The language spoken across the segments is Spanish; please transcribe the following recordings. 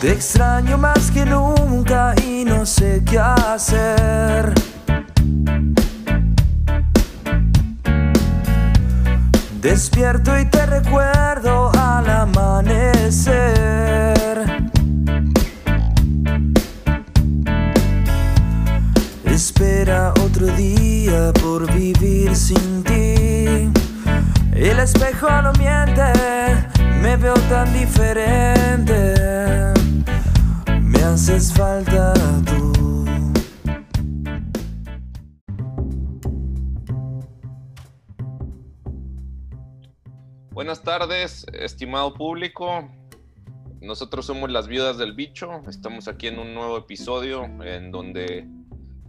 Te extraño más que nunca y no sé qué hacer. Despierto y te recuerdo al amanecer. Espera otro día por vivir sin ti. El espejo no miente, me veo tan diferente. Haces falta tú. Buenas tardes, estimado público. Nosotros somos las viudas del bicho. Estamos aquí en un nuevo episodio en donde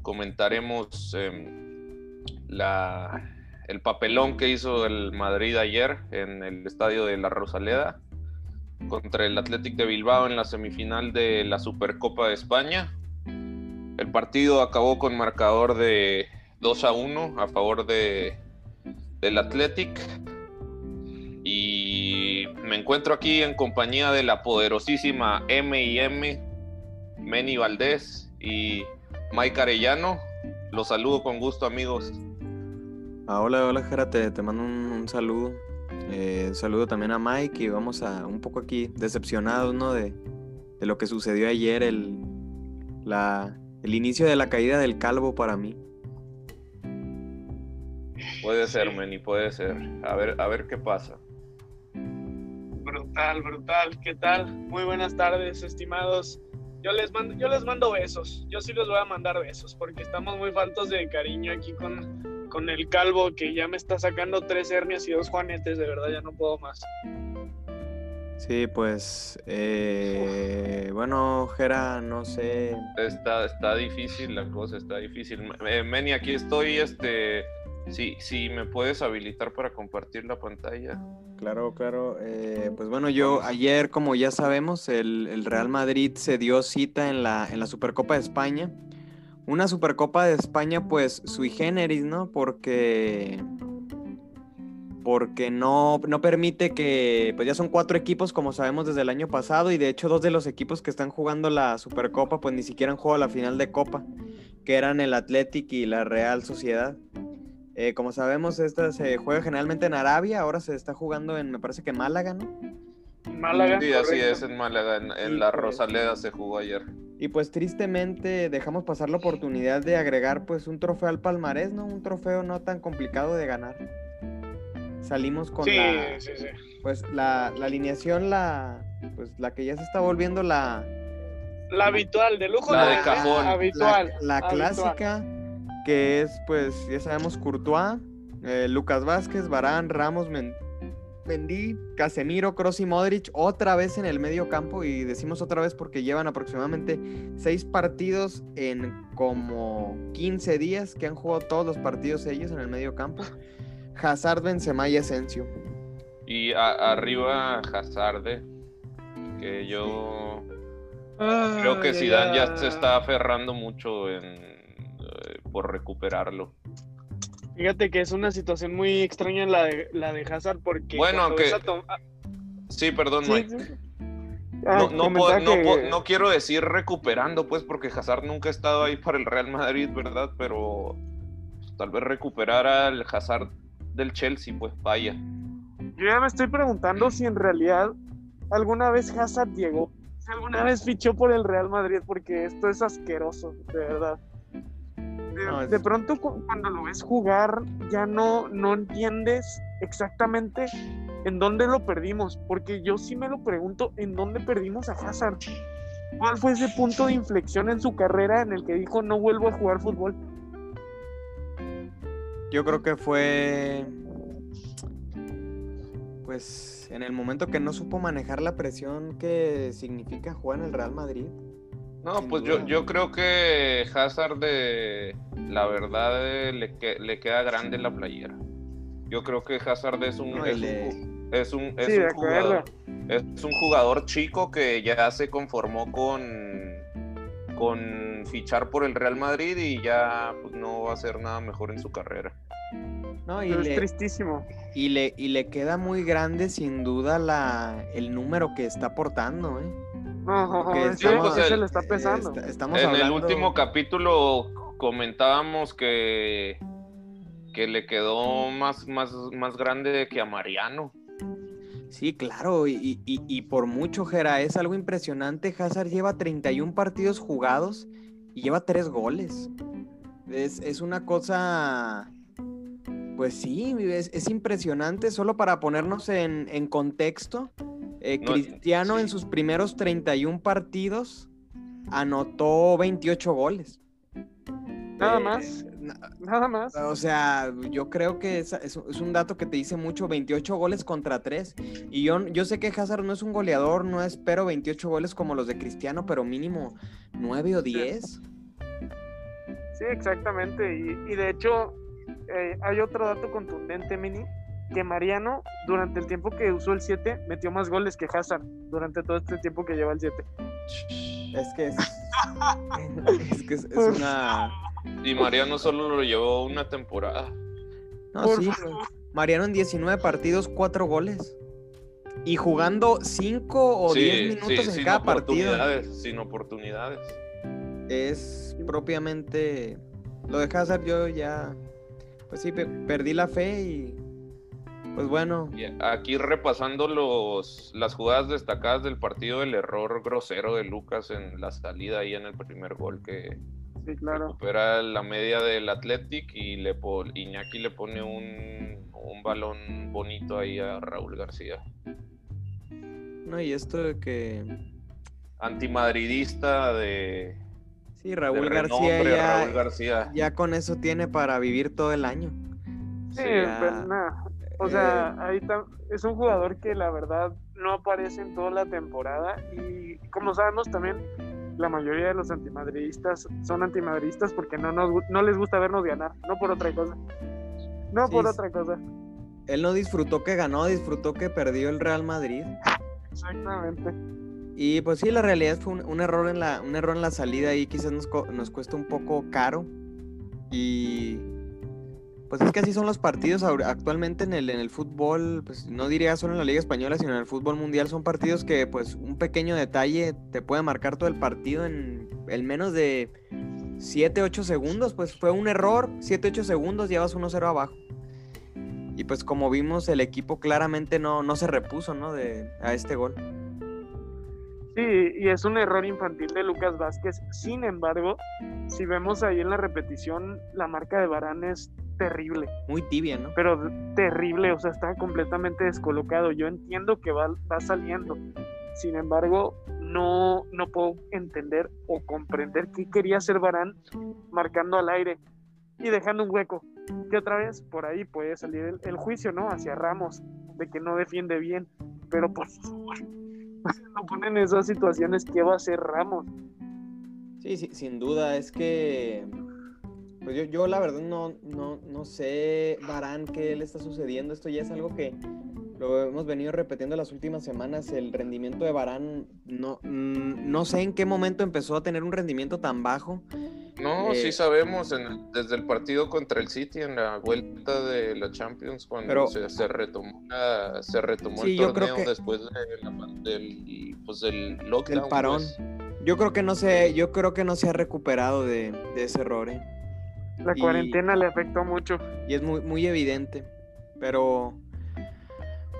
comentaremos em, el papelón que hizo el Madrid ayer en el estadio de la Rosaleda contra el Athletic de Bilbao en la semifinal de la Supercopa de España. El partido acabó con marcador de 2 a 1 a favor de, del Athletic. Y me encuentro aquí en compañía de la poderosísima M&M, Meni Valdés y Mike Arellano. Los saludo con gusto, amigos. Ah, hola, hola, Jera, te, mando un saludo. Eh, saludo también a Mike y vamos a un poco aquí decepcionados, ¿no? De, de lo que sucedió ayer, el, la, el inicio de la caída del calvo para mí. Puede ser, Meni, puede ser. A ver, a ver qué pasa. Brutal, brutal. ¿Qué tal? Muy buenas tardes, estimados. Yo les mando, yo les mando besos. Yo sí les voy a mandar besos porque estamos muy faltos de cariño aquí con, con el calvo que ya me está sacando tres hernias y dos juanetes. De verdad, ya no puedo más. Sí, pues, eh, bueno, Jera, no sé. Está, está difícil la cosa, está difícil. Eh, Meni, aquí estoy, este, si, si me puedes habilitar para compartir la pantalla. Claro, claro. eh, pues bueno, yo ayer, como ya sabemos, el, el Real Madrid se dio cita en la, en la Supercopa de España. Una Supercopa de España, pues, sui generis, ¿no? Porque porque no, no permite que, pues ya son cuatro equipos como sabemos desde el año pasado y de hecho dos de los equipos que están jugando la Supercopa pues ni siquiera han jugado la final de Copa, que eran el Athletic y la Real Sociedad. Eh, como sabemos esta se juega generalmente en Arabia, ahora se está jugando en, me parece que Málaga, ¿no? Málaga. Sí, así correcto. es, en Málaga, en, en Sí, la pues. Rosaleda se jugó ayer. Y pues tristemente dejamos pasar la oportunidad de agregar pues un trofeo al palmarés, ¿no? Un trofeo no tan complicado de ganar. Salimos con Sí, la, sí, sí. pues la, la alineación, la, pues la que ya se está volviendo la, La habitual, de lujo. La de cajón. Habitual. la, la habitual. clásica, que es pues ya sabemos Courtois, eh, Lucas Vázquez, Barán, Ramos, Men- Mendy, Casemiro, Kroos y Modric, otra vez en el medio campo y decimos otra vez porque llevan aproximadamente seis partidos en como 15 días que han jugado todos los partidos ellos en el medio campo. Hazard, Benzema y Asensio. Y a- arriba Hazard, que yo creo que Zidane ya se está aferrando mucho en, eh, por recuperarlo. Fíjate que es una situación muy extraña la de, la de Hazard porque. Bueno, aunque- ah, Sí, perdón, sí, Mike. sí. Ah, No, no, no no quiero decir recuperando, pues, porque Hazard nunca ha estado ahí para el Real Madrid, ¿verdad? Pero pues, tal vez recuperar al Hazard del Chelsea, pues vaya. Yo ya me estoy preguntando si en realidad alguna vez Hazard llegó, si alguna vez fichó por el Real Madrid, porque esto es asqueroso, de verdad. De, No, es- de pronto cu- cuando lo ves jugar ya no, no entiendes exactamente en dónde lo perdimos, porque yo sí me lo pregunto en dónde perdimos a Hazard. ¿Cuál fue ese punto de inflexión en su carrera en el que dijo no vuelvo a jugar fútbol? Yo creo que fue. Pues en el momento que no supo manejar la presión que significa jugar en el Real Madrid. No, Sin pues yo, yo creo que Hazard de la verdad eh, le, que- le queda grande la playera. Yo creo que Hazard es un, No, es, un, es un, es Sí, jugador es un jugador chico que ya se conformó con con fichar por el Real Madrid y ya pues, no va a hacer nada mejor en su carrera. No, y Es le, tristísimo. y, le, y le queda muy grande sin duda la, el número que está aportando, ¿eh? No, Porque ese, estamos- ese le está pesando. est- estamos en el último capítulo comentábamos que, que le quedó más, más, más grande que a Mariano. Sí, claro, y, y- y por mucho, Jera, es algo impresionante. Hazard lleva 31 partidos jugados y lleva 3 goles. Es, es una cosa, pues sí, es, es impresionante. Solo para ponernos en, en contexto, eh, No, Cristiano en sus primeros 31 partidos anotó 28 goles. Nada Eh, más. na- Nada más. o sea, yo creo que es, es- es un dato que te dice mucho, 28 goles contra 3. Y yo, yo sé que Hazard no es un goleador, no espero 28 goles como los de Cristiano, pero mínimo 9 o 10. Sí, exactamente. Y, y de hecho, eh, hay otro dato contundente, Mini, que Mariano, durante el tiempo que usó el 7, metió más goles que Hazard, durante todo este tiempo que lleva el 7. Es que es, es que es, es una... Y Mariano solo lo llevó una temporada. No, Por sí, favor. Mariano en 19 partidos, 4 goles. Y jugando 5 o Sí, 10 minutos sí, en sin cada partido. oportunidades, sin oportunidades. es propiamente lo de Hazard yo ya pues sí pe- perdí la fe y pues bueno Y aquí repasando los, las jugadas destacadas del partido, el error grosero de Lucas en la salida ahí en el primer gol que Sí, claro. recupera la media del Athletic y le Iñaki le pone un, un balón bonito ahí a Raúl García. no y esto de que Antimadridista de, sí de Raúl García renombre, ya, Raúl García. ya con eso tiene para vivir todo el año Sí, ya, pero nada. O sea, ahí es un jugador que la verdad no aparece en toda la temporada y como sabemos también la mayoría de los antimadridistas son antimadridistas porque no nos no les gusta vernos ganar, no por otra cosa. No Sí, por otra cosa. él no disfrutó que ganó disfrutó que perdió el Real Madrid Exactamente. y pues sí la realidad fue un, un error en la un error en la salida y quizás nos, nos cuesta un poco caro y pues es que así son los partidos actualmente en el, en el fútbol, pues no diría solo en la Liga Española, sino en el fútbol mundial son partidos que pues un pequeño detalle te puede marcar todo el partido en, en menos de 7, 8 segundos, pues fue un error, 7, 8 segundos, llevas 1-0 abajo. Y pues como vimos, el equipo claramente no, no se repuso, ¿no? De, a este gol. Sí, y es un error infantil de Lucas Vázquez. Sin embargo, si vemos ahí en la repetición, la marca de Barán es terrible. Muy tibia, ¿no? pero terrible, o sea, está completamente descolocado. Yo entiendo que va, va saliendo, sin embargo, no, no puedo entender o comprender qué quería hacer Barán marcando al aire y dejando un hueco. Que otra vez por ahí puede salir el, el juicio, ¿no? Hacia Ramos, de que no defiende bien, pero por favor, no ponen en esas situaciones, ¿qué va a hacer Ramos? Sí, sí, sin duda, es que pues yo, yo la verdad no, no, no sé, Varán, qué le está sucediendo. Esto ya es algo que lo hemos venido repitiendo las últimas semanas. El rendimiento de Varán, no, mm, no sé en qué momento empezó a tener un rendimiento tan bajo. No, Eh, sí sabemos, en el- desde el partido contra el City en la vuelta de la Champions, cuando Pero- se, se retomó, la- se retomó Sí, el yo creo torneo que- después de la pan- del, pues, del lockdown. Del parón. pues. Yo creo que no se, yo creo que no se ha recuperado de, de ese error, ¿eh? La Y- cuarentena le afectó mucho. Y es muy, muy evidente. Pero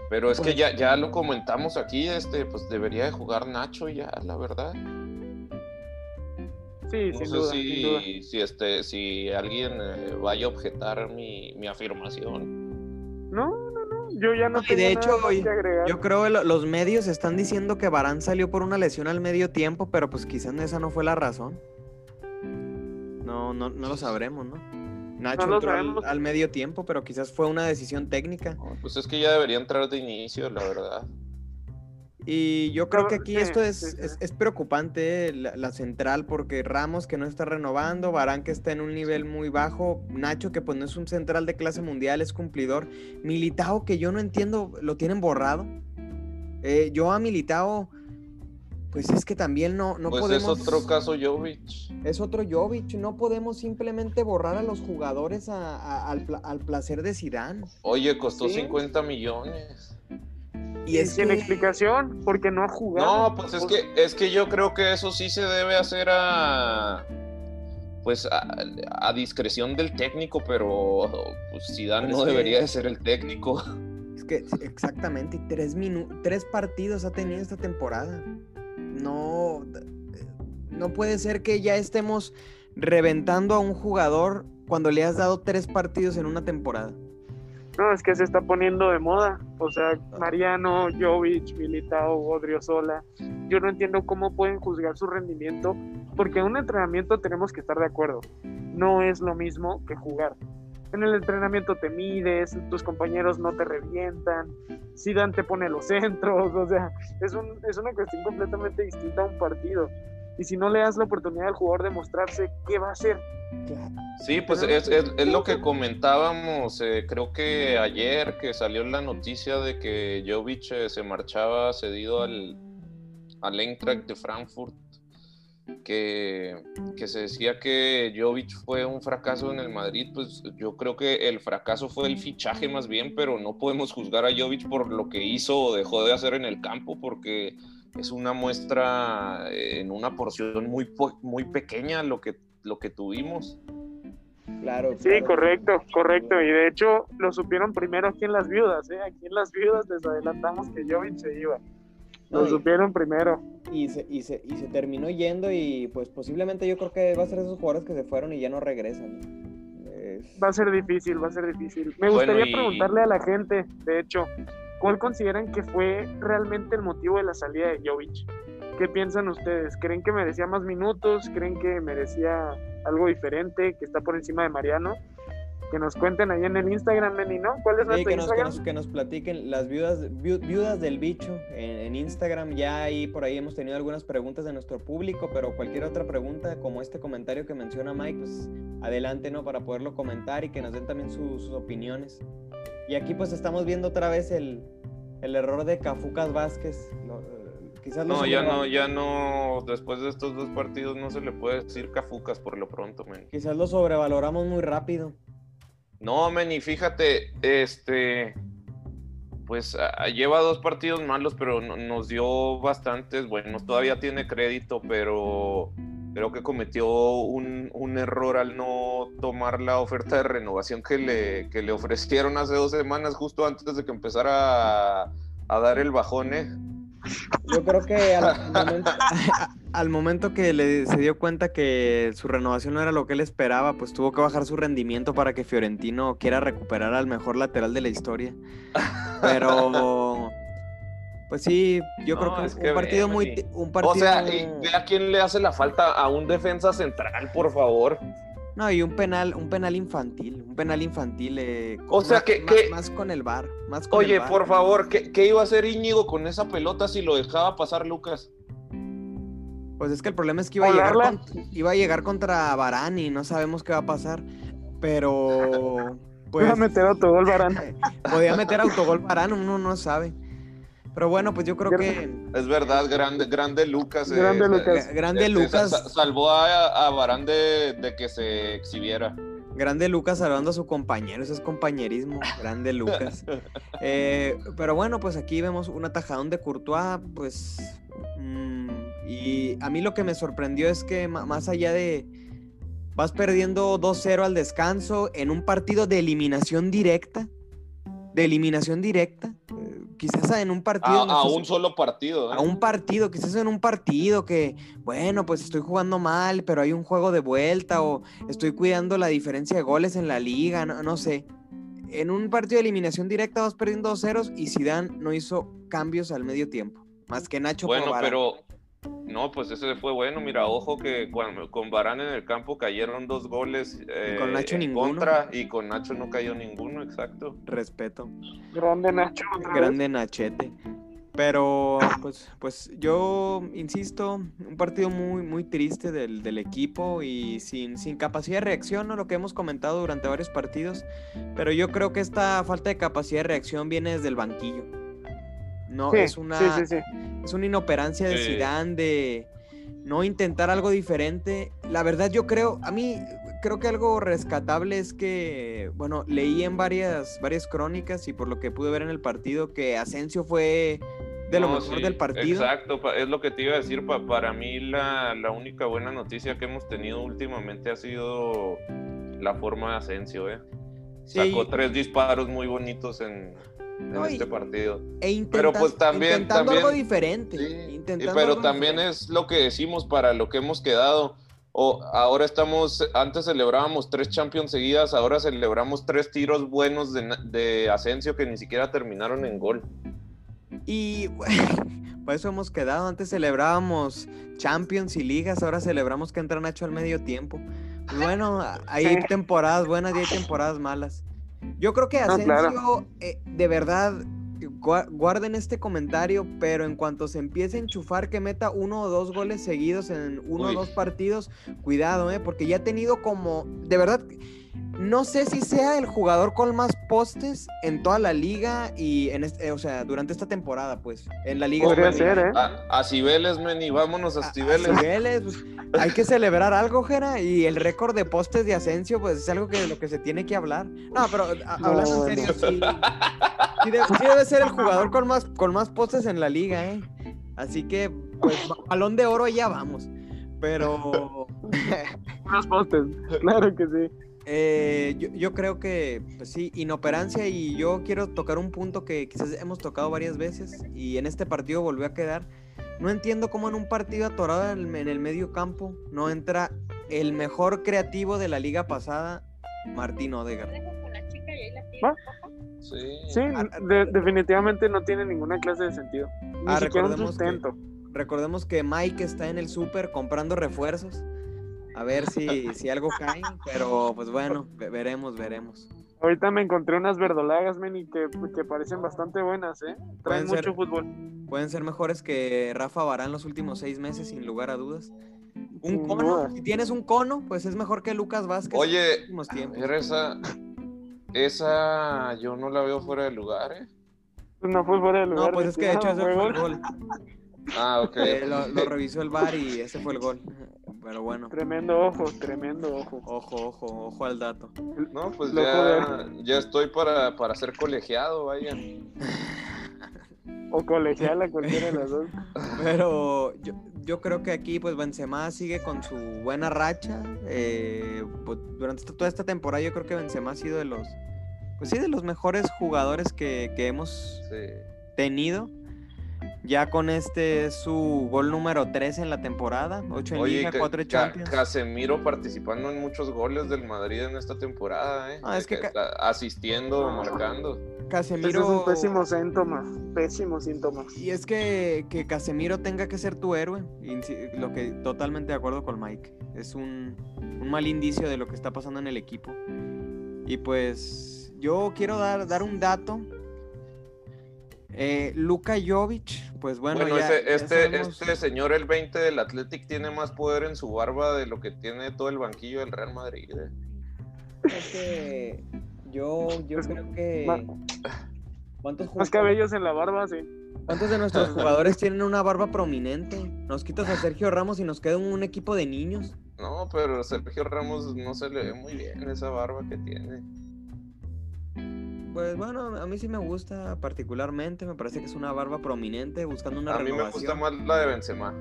Pero es que Pues- ya, ya lo comentamos aquí, este, pues debería de jugar Nacho ya, la verdad. Sí, No sin sé duda, sin duda. si, si, este, si alguien eh, vaya a objetar mi, mi afirmación. No, no, no. Yo ya no No, y de tengo hecho, nada más oye, que agregar. Yo creo que lo- los medios están diciendo que Barán salió por una lesión al medio tiempo, pero pues quizás esa no fue la razón. No, no, no lo sabremos, ¿no? Nacho No entró al, medio tiempo, pero quizás fue una decisión técnica. Pues es que ya debería entrar de inicio, la verdad. Y yo creo que aquí sí, esto es, sí, sí. es, es preocupante, eh, la, la central, porque Ramos que no está renovando, Barán que está en un nivel muy bajo, Nacho que pues no es un central de clase mundial, es cumplidor, Militao que yo no entiendo, lo tienen borrado. Eh, yo a Militao, pues es que también no, no pues podemos... es otro caso Jovic. Es otro Jovic, no podemos simplemente borrar a los jugadores a- a- al, al placer de Zidane. Oye, costó Sí. 50 millones. Y es sin que- explicación, porque no ha jugado. No, pues es que, es que yo creo que eso sí se debe hacer a pues a, a discreción del técnico, pero pues Zidane Pero no que- debería de ser el técnico. Es que exactamente, y tres, minu- tres partidos ha tenido esta temporada. No, no puede ser que ya estemos reventando a un jugador cuando le has dado tres partidos en una temporada. No, es que se está poniendo de moda. O sea, Mariano, Jovic, Militao, Odriozola. Yo no entiendo cómo pueden juzgar su rendimiento, porque en un entrenamiento tenemos que estar de acuerdo. No es lo mismo que jugar. En el entrenamiento te mides, tus compañeros no te revientan, Zidane te pone los centros, o sea, es, un, es una cuestión completamente distinta a un partido. Y si no le das la oportunidad al jugador de mostrarse, ¿qué va a hacer? Sí, pues es- es lo que comentábamos, eh, creo que ayer que salió la noticia de que Jovic eh, se marchaba cedido al, al Eintracht de Frankfurt, que, que se decía que Jovic fue un fracaso en el Madrid, pues yo creo que el fracaso fue el fichaje más bien, pero no podemos juzgar a Jovic por lo que hizo o dejó de hacer en el campo, porque es una muestra eh, en una porción muy, po- muy pequeña lo que, lo que tuvimos. Claro. Sí, correcto, correcto. Y de hecho lo supieron primero aquí en las viudas, ¿eh? Aquí en las viudas les adelantamos que Jovic se iba. Lo No, supieron primero. Y se, y, se, y se terminó yendo y pues posiblemente yo creo que va a ser esos jugadores que se fueron y ya no regresan. Es- Va a ser difícil, va a ser difícil. Me Bueno, gustaría y- preguntarle a la gente, de hecho, ¿cuál consideran que fue realmente el motivo de la salida de Jovic? ¿Qué piensan ustedes? ¿Creen que merecía más minutos? ¿Creen que merecía algo diferente, que está por encima de Mariano? Que nos cuenten ahí en el Instagram, Meni, ¿no? ¿Cuál es Sí, nuestro que nos, que, Instagram? nos, que nos platiquen las viudas, viu- viudas del bicho en, en Instagram. Ya ahí por ahí hemos tenido algunas preguntas de nuestro público, pero cualquier otra pregunta, como este comentario que menciona Mike, pues adelante, ¿no? Para poderlo comentar y que nos den también su- sus opiniones. Y aquí pues estamos viendo otra vez el, el error de Cafucas Vázquez. Lo- eh, quizás No, ya no, ya no, después de estos dos partidos no se le puede decir cafucas por lo pronto, men. Quizás lo sobrevaloramos muy rápido. No, men, y fíjate, este, pues lleva dos partidos malos, pero no- nos dio bastantes buenos. Todavía tiene crédito, pero creo que cometió un, un error al no tomar la oferta de renovación que le, que le ofrecieron hace dos semanas, justo antes de que empezara a, a dar el bajón, ¿eh? Yo creo que al momento, al momento que le, se dio cuenta que su renovación no era lo que él esperaba, pues tuvo que bajar su rendimiento para que Fiorentino quiera recuperar al mejor lateral de la historia. Pero, pues sí, yo No, creo que es un que partido muy... Un partido, O sea, y ve a quién le hace la falta a un defensa central, por favor. No, y un penal, un penal infantil, un penal infantil. eh, O sea, más, que- más- que- más con el bar, más con el Oye, por favor, ¿qué, qué iba a hacer Íñigo con esa pelota si lo dejaba pasar Lucas? Pues es que el problema es que iba a, llegar con- iba a llegar contra Varane y no sabemos qué va a pasar. Pero, pues... Voy a meter autogol, Varane. Podía meter autogol Varane, uno no sabe. Pero bueno, pues yo creo que Es verdad, grande, grande Lucas. eh, Grande eh, Lucas. eh, Grande eh, Lucas. sa- salvó a, a Varane de, de que se exhibiera. grande Lucas salvando a su compañero, eso es compañerismo. Grande Lucas. Eh, pero bueno, pues aquí vemos un atajadón de Courtois, pues. mm, y a mí lo que me sorprendió es que más allá de. Vas perdiendo 2-0 al descanso en un partido de eliminación directa. De eliminación directa. Quizás en un partido. A, no a sé si- un solo partido. ¿eh? a un partido, quizás en un partido que, bueno, pues estoy jugando mal, pero hay un juego de vuelta o estoy cuidando la diferencia de goles en la liga, no, no sé. En un partido de eliminación directa vas perdiendo dos ceros y Zidane no hizo cambios al medio tiempo, más que Nacho Bueno, pero no, pues ese fue bueno. Mira, ojo que cuando, con Varane en el campo cayeron dos goles eh, con Nacho en ninguno. contra y con Nacho no cayó ninguno, exacto. Respeto. Grande Nacho. otra vez. Grande Nachete. Pero, pues, pues yo insisto, un partido muy, muy triste del, del equipo y sin, sin capacidad de reacción, ¿no? Lo que hemos comentado durante varios partidos. Pero yo creo que esta falta de capacidad de reacción viene desde el banquillo. No, Sí, es una, sí, sí, sí. es una inoperancia de Sí. Zidane de no intentar algo diferente. La verdad yo creo, a mí creo que algo rescatable es que, bueno, leí en varias, varias crónicas y por lo que pude ver en el partido que Asensio fue de lo No, mejor sí, del partido. Exacto, es lo que te iba a decir. pa- para mí, la, la única buena noticia que hemos tenido últimamente ha sido la forma de Asensio. ¿eh? Sí. Sacó tres disparos muy bonitos en, en y- este partido. E intenta- Pero, pues, también- intentando algo también- diferente. Sí, y- intentando pero algo también diferente. es lo que decimos para lo que hemos quedado. O ahora estamos, antes celebrábamos tres Champions seguidas, ahora celebramos tres tiros buenos de, de Asensio que ni siquiera terminaron en gol. Y por eso hemos quedado. Antes celebrábamos Champions y ligas, ahora celebramos que entra Nacho al medio tiempo. Bueno, hay temporadas buenas y hay temporadas malas. Yo creo que No, Asensio, claro. eh, de verdad, gua- guarden este comentario, pero en cuanto se empiece a enchufar que meta uno o dos goles seguidos en uno Uy. o dos partidos, cuidado, eh, porque ya ha tenido como, de verdad, no sé si sea el jugador con más postes en toda la liga y en este, eh, o sea, durante esta temporada, pues, en la liga. Podría española. ser, ¿eh? A, a Cibeles, Meni, vámonos a A- a Cibeles. Cibeles, pues, hay que celebrar algo, Jera, y el récord de postes de Asensio, pues es algo que de lo que se tiene que hablar. No, pero a- No, hablando en serio, sí, sí de- sí debe ser el jugador con más, con más postes en la liga, ¿eh? Así que, pues, ba- balón de oro ya vamos. Pero Unos postes, claro que sí. Eh, yo, yo creo que, pues sí, inoperancia y yo quiero tocar un punto que quizás hemos tocado varias veces y en este partido volvió a quedar. No entiendo cómo en un partido atorado en el, en el medio campo no entra el mejor creativo de la liga pasada, Martín Odegaard. Sí. Sí, de- definitivamente no tiene ninguna clase de sentido. Ni Ah, un recordemos que-. Recordemos que Mike está en el súper comprando refuerzos. A ver si, si algo cae, pero pues bueno, ve- veremos, veremos. Ahorita me encontré unas verdolagas, Meni, que, que parecen bastante buenas, ¿eh? Traen Pueden ser- mucho fútbol. Pueden ser mejores que Rafa Barán los últimos seis meses, sin lugar a dudas. Un Sin cono, duda. si tienes un cono, pues es mejor que Lucas Vázquez. en los Oye, últimos tiempos. esa, esa yo no la veo fuera de lugar, ¿eh? Pues no fue fuera de lugar. No, pues es que de hecho ese fue el gol. Ah, ok. Eh, lo, lo revisó el VAR y ese fue el gol. Pero bueno, Tremendo ojo, tremendo ojo. ojo, ojo, ojo al dato. No, pues Loco ya, ya estoy para, para ser colegiado, vaya. O colegiala, cualquiera de las dos. Pero yo, yo creo que aquí pues Benzema sigue con su buena racha. eh, pues, durante esta- toda esta temporada yo creo que Benzema ha sido de los, pues sí, de los mejores jugadores que, que hemos Sí. tenido. Ya con este es su gol número 3 en la temporada, 8 en Oye, Liga, Ca- 4 en Ca- Champions. Casemiro participando en muchos goles del Madrid en esta temporada, ¿eh? Ah, es que asistiendo, marcando. Casemiro es un pésimo síntoma. Pésimo síntoma. Y es que, que Casemiro tenga que ser tu héroe, lo que totalmente de acuerdo con Mike. Es un, un mal indicio de lo que está pasando en el equipo. Y pues yo quiero dar, dar un dato. Eh, Luka Jovic, pues bueno, Bueno, ya, ese- ya este, sabemos- este señor, el 20 del Athletic, tiene más poder en su barba de lo que tiene todo el banquillo del Real Madrid. ¿eh? es que yo, yo creo que... ¿Cuántos, Más cabellos en la barba, sí. ¿Cuántos de nuestros jugadores tienen una barba prominente? Nos quitas a Sergio Ramos y nos queda un equipo de niños. No, pero Sergio Ramos no se le ve muy bien esa barba que tiene. Pues bueno, a mí sí me gusta particularmente, me parece que es una barba prominente buscando una A mí me renovación. gusta más la de Benzema.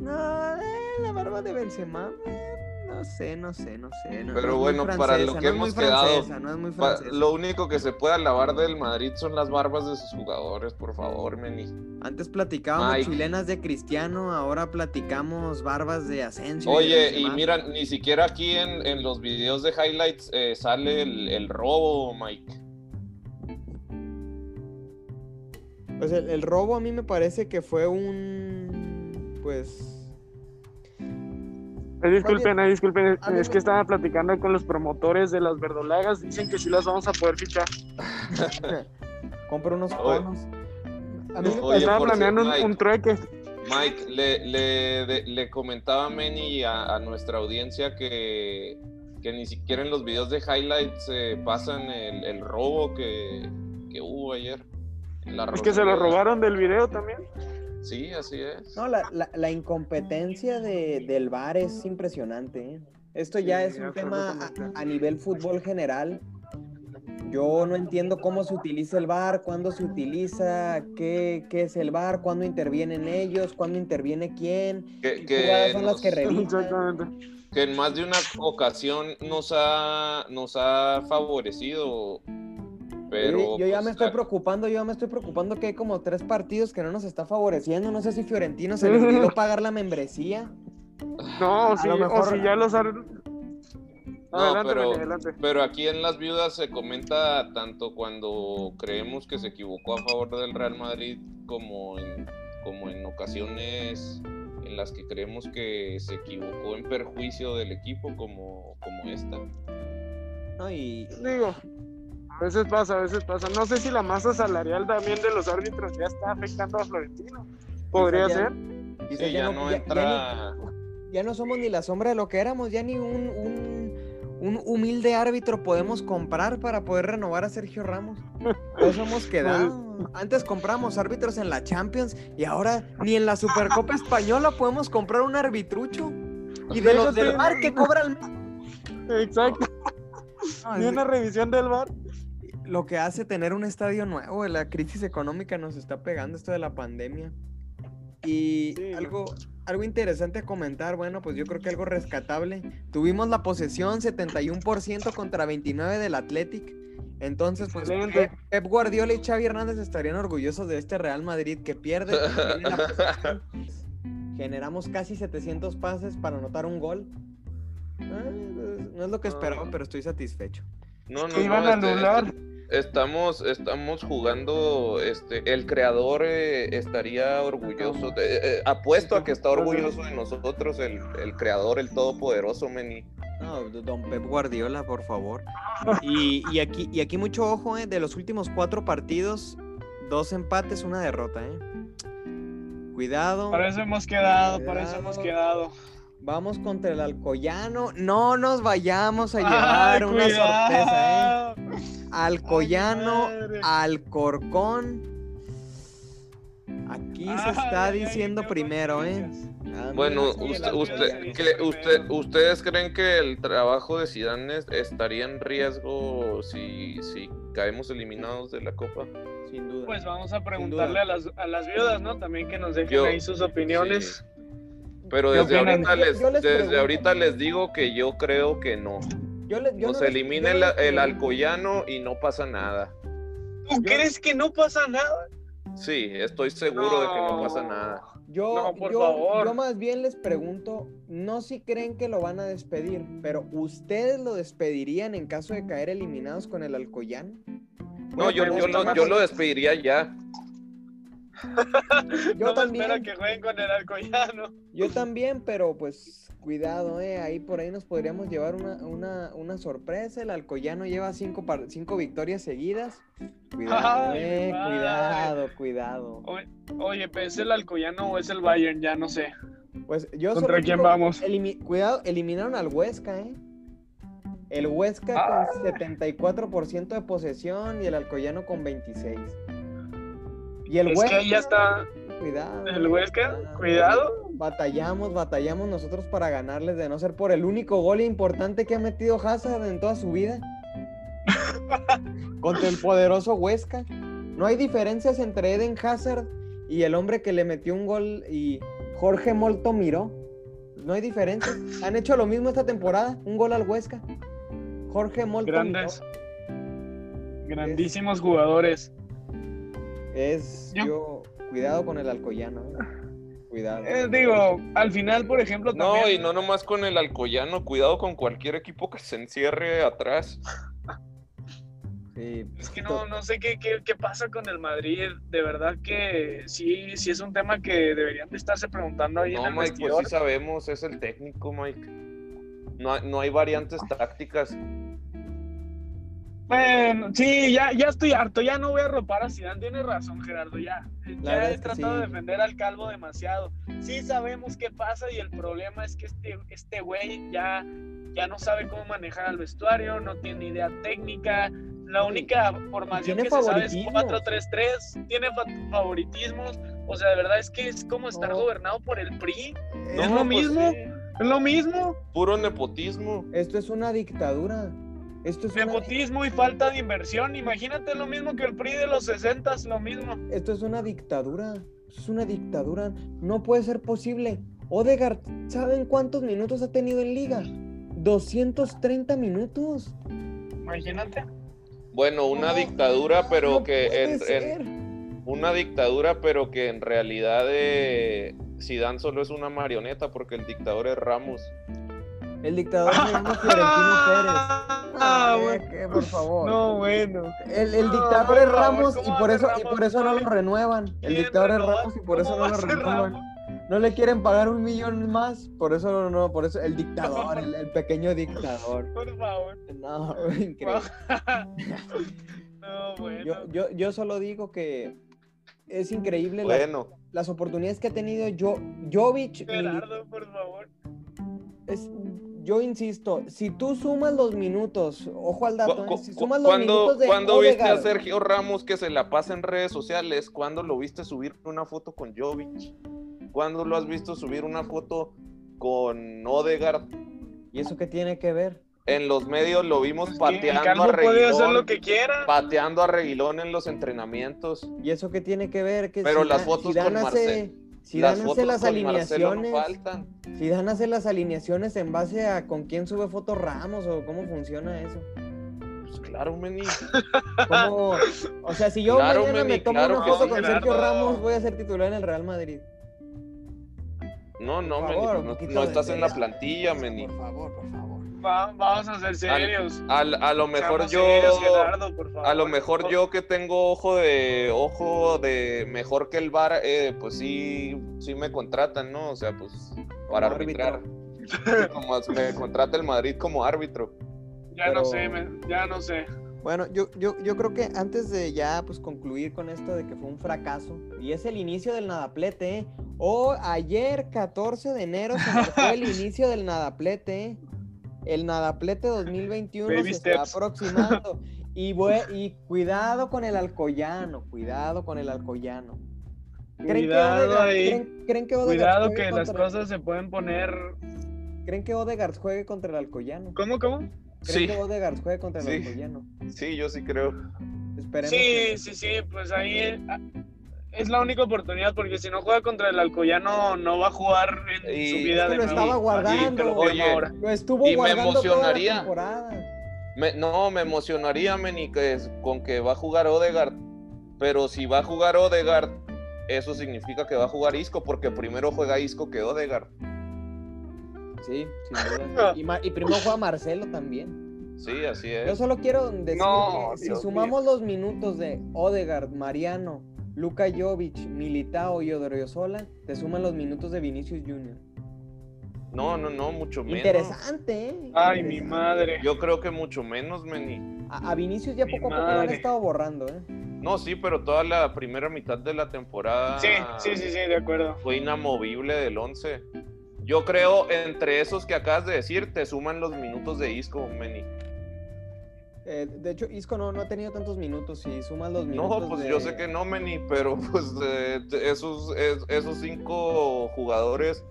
No, eh, la barba de Benzema, eh, no sé, no sé, no sé. no- Pero no bueno, para lo que no hemos quedado, francesa, es muy. Lo único que se puede alabar del Madrid son las barbas de sus jugadores, por favor, Meni. Antes platicábamos Mike. chilenas de Cristiano, ahora platicamos barbas de Asensio. Oye, y Benzema. mira, ni siquiera aquí en, en los videos de highlights eh, sale el, el robo, Mike. Pues el, el robo a mí me parece que fue un... Pues... Ay, disculpen, ay, disculpen. A mí Es me- que estaba platicando con los promotores de las verdolagas. Dicen que sí las vamos a poder fichar. Compra unos conos. A mí me Oye, estaba planeando un, cierto, un trueque. Mike, le, le, de- le comentaba a Meni y a, a nuestra audiencia que, que ni siquiera en los videos de highlights eh, pasan el, el robo que, que hubo ayer. La Es que se lo robaron del video también. Sí, así es. No, la, la- la incompetencia de, del VAR es impresionante. ¿eh? Esto ya Sí, es un tema a, a nivel fútbol general. Yo no entiendo cómo se utiliza el VAR, cuándo se utiliza, qué, qué es el VAR, cuándo intervienen ellos, cuándo interviene quién, Que, que son las que nos- revisan. Exactamente. que en más de una ocasión nos ha, nos ha favorecido. Pero yo, yo ya pues, me estoy ah, preocupando, yo ya me estoy preocupando que hay como tres partidos que no nos está favoreciendo. No sé si Fiorentino se le olvidó pagar la membresía. No, A sí, lo mejor- o si ya los ar- Adelante, pero- adelante. Pero aquí en las viudas se comenta tanto cuando creemos que se equivocó a favor del Real Madrid como en, como en ocasiones en las que creemos que se equivocó en perjuicio del equipo como, como esta. ¿no? Y Digo, a veces pasa, a veces pasa. No sé si la masa salarial también de los árbitros ya está afectando a Florentino. Podría ya- ser. Sí, ya no ya- ya entra... ni- ya no somos ni la sombra de lo que éramos, ya ni un, un, un humilde árbitro podemos comprar para poder renovar a Sergio Ramos. Eso hemos quedado. Antes compramos árbitros en la Champions y ahora ni en la Supercopa Española podemos comprar un arbitrucho. Y de los del bar que cobran Exacto. No, Ni una revisión del bar. Lo que hace tener un estadio nuevo, la crisis económica nos está pegando esto de la pandemia. Y Sí. algo, algo interesante a comentar, bueno, pues yo creo que algo rescatable. Tuvimos la posesión 71% contra 29 del Athletic. Entonces, pues Excelente. Pep, Pep Guardiola y Xavi Hernández estarían orgullosos de este Real Madrid que pierde. la. Generamos casi 700 pases para anotar un gol. Ah, no es lo que esperaba, pero estoy satisfecho. No, no, iban no, a este- anular. este- estamos, estamos jugando, este, el creador eh, estaría orgulloso, de- eh, apuesto a que está orgulloso de nosotros, el, el creador, el todopoderoso, Meni. No, don Pep Guardiola, por favor. Y, y aquí, y aquí mucho ojo, eh, de los últimos cuatro partidos, dos empates, una derrota, ¿eh? Cuidado. Para eso hemos quedado, para eso hemos quedado. Vamos contra el Alcoyano. No nos vayamos a Ay, llevar una cuidado. sorpresa, ¿eh? Alcoyano, Ay. Alcorcón. Aquí se está Ay, diciendo primero, ¿eh? Ah, Bueno, usted, usted, que- usted-. ¿ustedes creen que el trabajo de Zidane es- estaría en riesgo si, si caemos eliminados de la Copa? Sin duda. Pues vamos a preguntarle a las, a las viudas, ¿no? También que nos dejen Yo- ahí sus opiniones. sí. Pero ¿Qué desde ahorita, les, yo les desde ahorita les digo que yo creo que no. Yo le- yo Nos no elimina el, el. Alcoyano y no pasa nada. ¿Tú crees que no pasa nada? Sí, estoy seguro de que no pasa nada. Yo, No, por yo- favor. yo más bien les pregunto, no si creen que lo van a despedir, pero ¿ustedes lo despedirían en caso de caer eliminados con el Alcoyano? No, yo, yo, lo, yo lo despediría ya. Yo no también, espero que jueguen con el Alcoyano. yo también, pero pues cuidado, eh, ahí por ahí nos podríamos llevar una, una, una sorpresa. El Alcoyano lleva cinco, par- cinco victorias seguidas. Cuidado, Ay, eh, cuidado, cuidado. Oye, oye, ¿es el Alcoyano o es el Bayern? Ya no sé. Pues yo ¿Contra quién digo, vamos? elimi- cuidado, eliminaron al Huesca, ¿eh? El Huesca Ah. con 74% de posesión y el Alcoyano con 26. Y el Es que ya está cuidado. el Huesca. Cuidado. Batallamos, batallamos nosotros para ganarles de no ser por el único gol importante que ha metido Hazard en toda su vida. Contra el poderoso Huesca. No hay diferencias entre Eden Hazard y el hombre que le metió un gol y Jorge Molto miró. No hay diferencias. Han hecho lo mismo esta temporada. Un gol al Huesca. Jorge Molto Grandes. miró. Grandísimos jugadores. Es Yo- yo. Cuidado con el Alcoyano. eh. Cuidado. Eh, digo, al final, por ejemplo, No, también. y no nomás con el Alcoyano, cuidado con cualquier equipo que se encierre atrás. Sí, Es que no, no sé qué, qué, qué pasa con el Madrid. De verdad que sí, sí es un tema que deberían de estarse preguntando ahí en No, el Mike, vestidor. pues sí sabemos, es el técnico, Mike. No, hay- no hay variantes tácticas. Bueno, sí, ya, ya estoy harto, ya no voy a ropar a Zidane, tienes razón Gerardo, ya. Ya he tratado sí. de defender al calvo demasiado. Sí sabemos qué pasa y el problema es que este este güey ya, ya no sabe cómo manejar al vestuario, no tiene idea técnica. La única formación Tiene que se sabe es favoritismos. 4-3-3, tiene fa- favoritismos, O sea, de verdad es que es como estar No. gobernado por el PRI. No, es lo pues mismo, sí, es lo mismo. Puro nepotismo. Esto es una dictadura. Esto es una, Nepotismo y falta de inversión. Imagínate lo mismo que el PRI de los 60 lo mismo. esto es una dictadura. Esto es una dictadura. No puede ser posible. Odegaard, ¿saben cuántos minutos ha tenido en liga? 230 minutos. Imagínate. Bueno, una No, dictadura, pero no que puede en, en- ser. una dictadura, pero que en realidad eh, Zidane solo es una marioneta porque el dictador es Ramos. El dictador se llama Florentino Pérez. Ah, bueno. que, por favor. No, bueno. El, el dictador por es Ramos y ¿cómo por eso y por eso no lo ¿Quién- renuevan. El dictador es? Ramos y por eso ¿Cómo no lo renuevan. No le quieren pagar un millón más, por eso no, no, por eso el dictador, el, el pequeño dictador. Por favor. No, increíble. no, bueno. Yo, yo, yo solo digo que es increíble Bueno, las oportunidades que ha tenido yo, Jovic. Gerardo, por favor. es- yo insisto, si tú sumas los minutos, ojo al dato, cu- ¿eh? si cu- sumas los ¿cuándo, minutos de cuándo viste a Odegaard, Sergio Ramos que se la pasa en redes sociales? ¿Cuándo lo viste subir una foto con Jovic? ¿Cuándo lo has visto subir una foto con Odegaard? ¿Y eso qué tiene que ver? En los medios lo vimos Pues pateando a calvo puede hacer Reguilón, lo que quiera. pateando a Reguilón en los entrenamientos. ¿Y eso qué tiene que ver? Que Pero las fotos Zidane con hace, Zidane Las hace fotos las no alineaciones. faltan. Zidane hace las alineaciones en base a con quién sube fotos Ramos o cómo funciona eso. Pues claro, Meni. ¿Cómo- O sea, si yo Claro, mañana me tomo claro una foto sí, con. Sergio Ramos, voy a ser titular en el Real Madrid. No, no, Por Meni, favor, pues no, no estás en la plantilla, Meni. Por favor, por favor. Va- vamos a ser serios. Al- a lo mejor Seamos yo, serios, Gerardo, por favor. a lo mejor yo que tengo ojo de, ojo de mejor que el VAR, eh, pues sí, sí me contratan, ¿no? O sea, pues para Como arbitrar. Como me contrata el Madrid como árbitro. Ya no sé, me- ya no sé. Bueno, yo, yo, yo creo que antes de ya pues concluir con esto de que fue un fracaso, y es el inicio del nadaplete, ¿eh? O ayer, 14 de enero, se marcó el inicio del nadaplete, ¿eh? El nadaplete 2021 Baby se está aproximando. Y, cuidado con el alcoyano, cuidado con el alcoyano. ¿Creen Cuidado Odegaard- ahí. creen- creen que Odegaard Cuidado juegue que las contra- cosas se pueden poner. ¿Creen que Odegaard juegue contra el alcoyano? ¿Cómo, cómo? ¿Creen Sí, que Odegaard juegue contra el Sí. alcoyano? sí, yo sí creo. Esperemos Sí, que- sí, sí, pues ahí es la única oportunidad porque si no juega contra el Alcoyano no va a jugar en Y- su vida Es que de lo nuevo. estaba guardando. Lo Oye, firmo ahora. Lo estuvo Y me guardando toda la emocionaría. temporada. Me- no, me emocionaría, Meni, que es- con que va a jugar Odegaard. Pero si va a jugar Odegaard, eso significa que va a jugar Isco, porque primero juega Isco que Odegaard. Sí, sin duda. Y, primero juega Marcelo también. Sí, así Yo es. solo quiero decir No, que si Dios sumamos los minutos de Odegaard, Mariano, Luka Jovic, Militao y Odriozola, te suman los minutos de Vinicius Jr. No, no, no, mucho menos. Interesante, ¿eh? Ay, mi madre. Yo creo que mucho menos, Meni. A, a Vinicius ya Mi poco a poco lo han estado borrando, ¿eh? No, sí, pero toda la primera mitad de la temporada Sí, sí, sí, sí, de acuerdo. fue inamovible del 11. Yo creo, entre esos que acabas de decir, te suman los minutos de Isco, Meni. Eh, de hecho, Isco no, no ha tenido tantos minutos. Si sumas los minutos. No, pues de- yo sé que no, Meni, pero pues eh, esos, es- esos cinco jugadores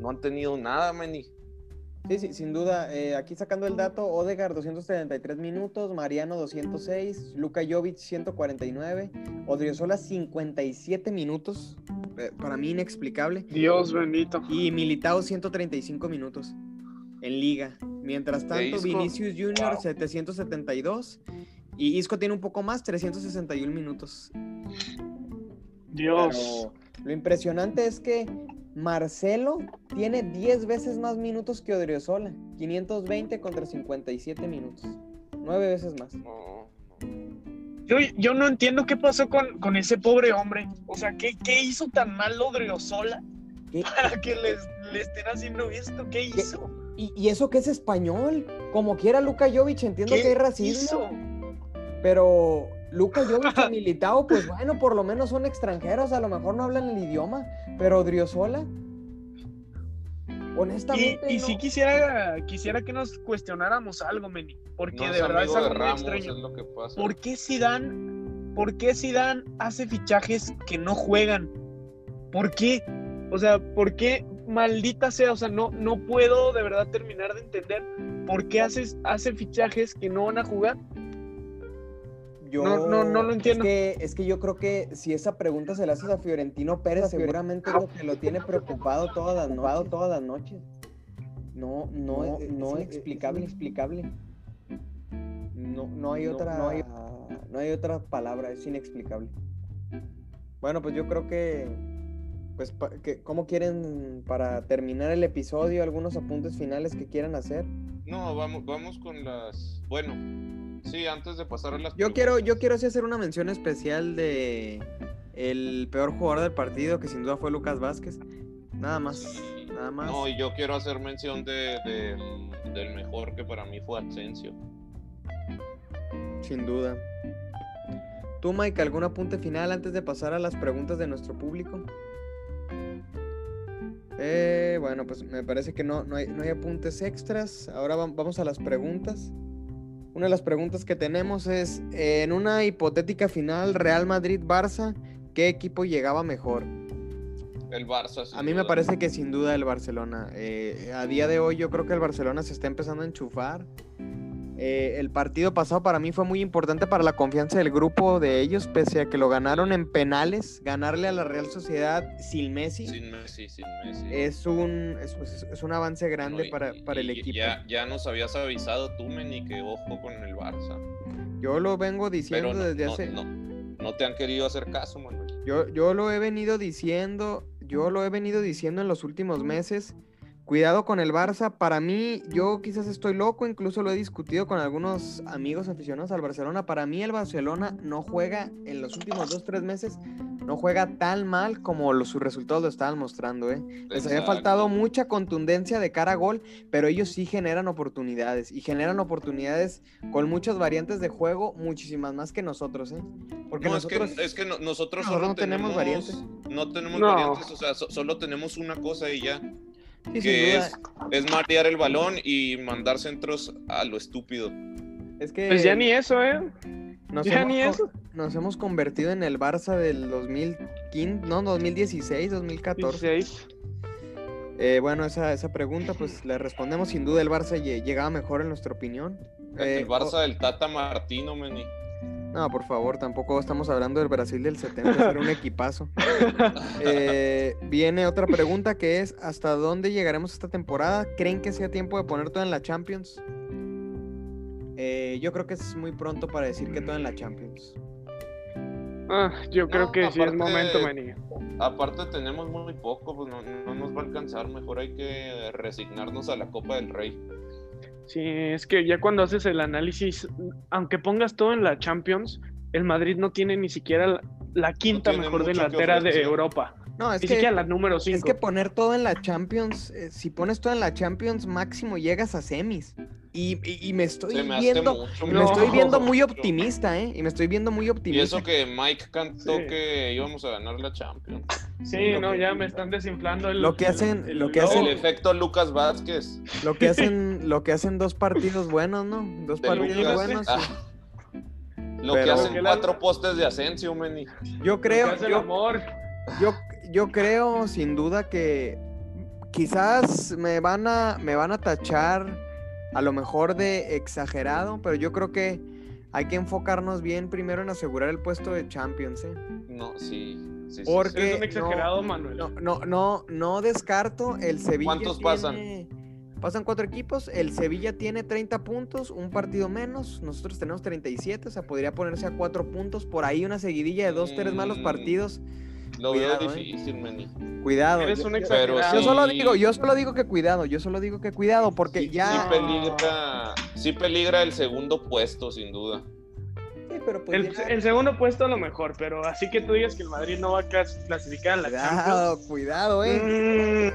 no han tenido nada, Meni. Sí, sí, sin duda. Eh, aquí sacando el dato, Odegaard 233 minutos, Mariano 206, Luka Jovic 149, Odriozola 57 minutos, eh, para mí inexplicable, Dios bendito. y Militao 135 minutos en liga. Mientras tanto, Vinicius Jr. wow. 772 y Isco tiene un poco más, 361 minutos. Dios. Pero lo impresionante es que Marcelo tiene 10 veces más minutos que Odriozola. 520 contra 57 minutos. 9 veces más. Yo, yo no entiendo qué pasó con, con ese pobre hombre. O sea, ¿qué, qué hizo tan mal Odriozola ¿Qué? para que les, le estén haciendo esto? ¿Qué hizo? Y, y eso que es español. Como quiera Luka Jovic, entiendo que hay racismo. hizo? Pero Luka Jovic y Militao, pues bueno, por lo menos son extranjeros. A lo mejor no hablan el idioma. Pero Odriozola. Y, Honestamente. y no. sí quisiera, quisiera que nos cuestionáramos algo, Meni. Porque no de verdad es algo muy Ramos, extraño. es lo que pasa. ¿Por qué Zidane, por qué Zidane hace fichajes que no juegan? ¿Por qué? O sea, ¿por qué maldita sea? O sea, no, no puedo de verdad terminar de entender por qué haces, hace fichajes que no van a jugar. Yo, No, no, no lo entiendo. Es que, es que yo creo que si esa pregunta se la haces a Fiorentino Pérez, seguramente lo que lo tiene preocupado todas las, no- todas las noches. No, no, es, no es explicable, explicable. No, no hay otra, no hay, no hay otra palabra, es inexplicable. Bueno, pues yo creo que, pues, pa- que, ¿cómo quieren para terminar el episodio? ¿Algunos apuntes finales que quieran hacer? No, vamos, vamos con las. Bueno, sí, antes de pasar a las. Yo quiero, yo quiero sí hacer una mención especial de el peor jugador del partido, que sin duda fue Lucas Vázquez. Nada más. Sí. nada más. No, y yo quiero hacer mención de, del- del mejor que para mí fue Asensio. Sin duda. ¿Tú, Mike, algún apunte final antes de pasar a las preguntas de nuestro público? Eh, bueno, pues me parece que no, no, hay, no hay apuntes extras. Ahora vam- vamos a las preguntas. Una de las preguntas que tenemos es, en una hipotética final Real Madrid-Barça, ¿qué equipo llegaba mejor? El Barça. A mí me parece que sin duda el Barcelona. Eh, a día de hoy yo creo que el Barcelona se está empezando a enchufar. Eh, el partido pasado para mí fue muy importante para la confianza del grupo de ellos, pese a que lo ganaron en penales. Ganarle a la Real Sociedad sin Messi Sin Messi, sin Messi. es, un, es, pues, es un avance grande No, y- para, para el equipo. Ya, ya nos habías avisado tú, Meni, que ojo con el Barça. Yo lo vengo diciendo Pero no, desde no- hace... no, no te han querido hacer caso, Manuel. Yo, yo lo he venido diciendo, yo lo he venido diciendo en los últimos meses. Cuidado con el Barça. Para mí, yo quizás estoy loco, incluso lo he discutido con algunos amigos aficionados al Barcelona. Para mí, el Barcelona no juega en los últimos dos, tres meses, no juega tan mal como los, sus resultados lo estaban mostrando. ¿eh? Les había faltado mucha contundencia de cara a gol, pero ellos sí generan oportunidades y generan oportunidades con muchas variantes de juego, muchísimas más que nosotros. ¿eh? Porque no, nosotros. es que, es que no- nosotros, nosotros solo no tenemos variantes. No tenemos No. variantes, o sea, so- solo tenemos una cosa y ya. Sí, que es, es marear el balón y mandar centros a lo estúpido. Es que Pues ya ni eso, ¿eh? nos, ya hemos, ni eso. nos hemos convertido en el Barça del 2015, no, 2016, 2014. 16. Eh, bueno, esa, esa pregunta pues le respondemos sin duda el Barça lle- llegaba mejor en nuestra opinión. Eh, el Barça del Tata Martino, Meni. No, por favor, tampoco estamos hablando del Brasil del 70, era un equipazo. Eh, viene otra pregunta que es, ¿hasta dónde llegaremos esta temporada? ¿Creen que sea tiempo de poner todo en la Champions? Eh, yo creo que es muy pronto para decir que todo en la Champions. Ah, yo creo No, que sí es momento, Manny. Aparte tenemos muy poco, pues no, no nos va a alcanzar. Mejor hay que resignarnos a la Copa del Rey. Sí, es que ya cuando haces el análisis, aunque pongas todo en la Champions, el Madrid no tiene ni siquiera la, la quinta mejor delantera de. Europa. No, es Ni que, siquiera la número 5. es que poner todo en la Champions, eh, si pones todo en la Champions, máximo llegas a semis. Y, y- y me estoy me viendo, me No. estoy viendo muy optimista, ¿eh? Y me estoy viendo muy Y optimista. eso que Mike cantó Sí. que íbamos a ganar la Champions. Sí, lo no, que- ya me están desinflando el. lo que hacen- el- lo que el hacen- El efecto Lucas Vázquez. Lo que hacen, lo que hacen dos partidos buenos, ¿no? Dos de partidos Lucas. buenos. Ah. sí. Lo que hacen Que la- cuatro postes de Asensio, Meni. Yo Lo que creo, hace el yo, amor. yo, yo creo sin duda que quizás me van a, me van a tachar a lo mejor de exagerado, pero yo creo que hay que enfocarnos bien primero en asegurar el puesto de Champions, ¿eh? No, sí. sí, sí, Porque- sí. No, Manuel. No, no, no, no descarto el Sevilla. ¿Cuántos pasan? tiene- Pasan cuatro equipos, el Sevilla tiene 30 puntos, un partido menos, nosotros tenemos 37, o sea, podría ponerse a cuatro puntos, por ahí una seguidilla de dos, tres malos Mm, partidos, Lo Cuidado, veo eh. difícil, Meni. cuidado. Eres yo- un exagerado. Yo solo digo, yo solo digo que cuidado, yo solo digo que cuidado, porque Sí, ya... sí peligra, sí peligra el segundo puesto, sin duda. Sí, pero pues El, segundo puesto a lo mejor, pero así que tú digas que el Madrid no va a clas- clasificar en la Cuidado, cuidado, eh.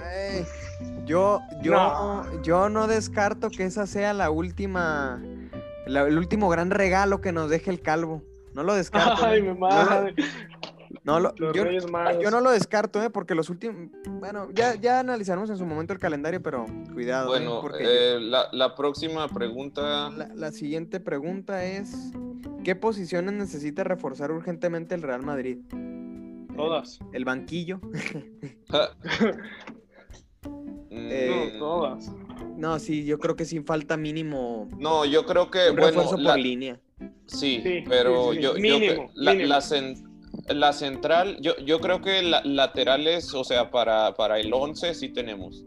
Mm, Yo, yo, No. yo no descarto que esa sea la última, la- el último gran regalo que nos deje el calvo. No lo descarto. Ay, eh. mi No lo- madre. No lo- Los yo, Reyes Magos. yo no lo descarto, ¿eh? Porque los últimos... Bueno, ya, ya analizaremos en su momento el calendario, pero cuidado. ¿eh? Bueno, Porque eh, la, la próxima pregunta. la, la siguiente pregunta es... ¿Qué posiciones necesita reforzar urgentemente el Real Madrid? Todas. el banquillo. Mm, Eh, No, todas. No, sí, yo creo que sí falta mínimo No, yo creo que, un bueno, refuerzo la- por línea. sí, Sí, pero sí, sí, yo, yo mínimo, cre- la, mínimo. la la central, yo, yo creo que la, laterales, o sea, para, para el 11 sí tenemos.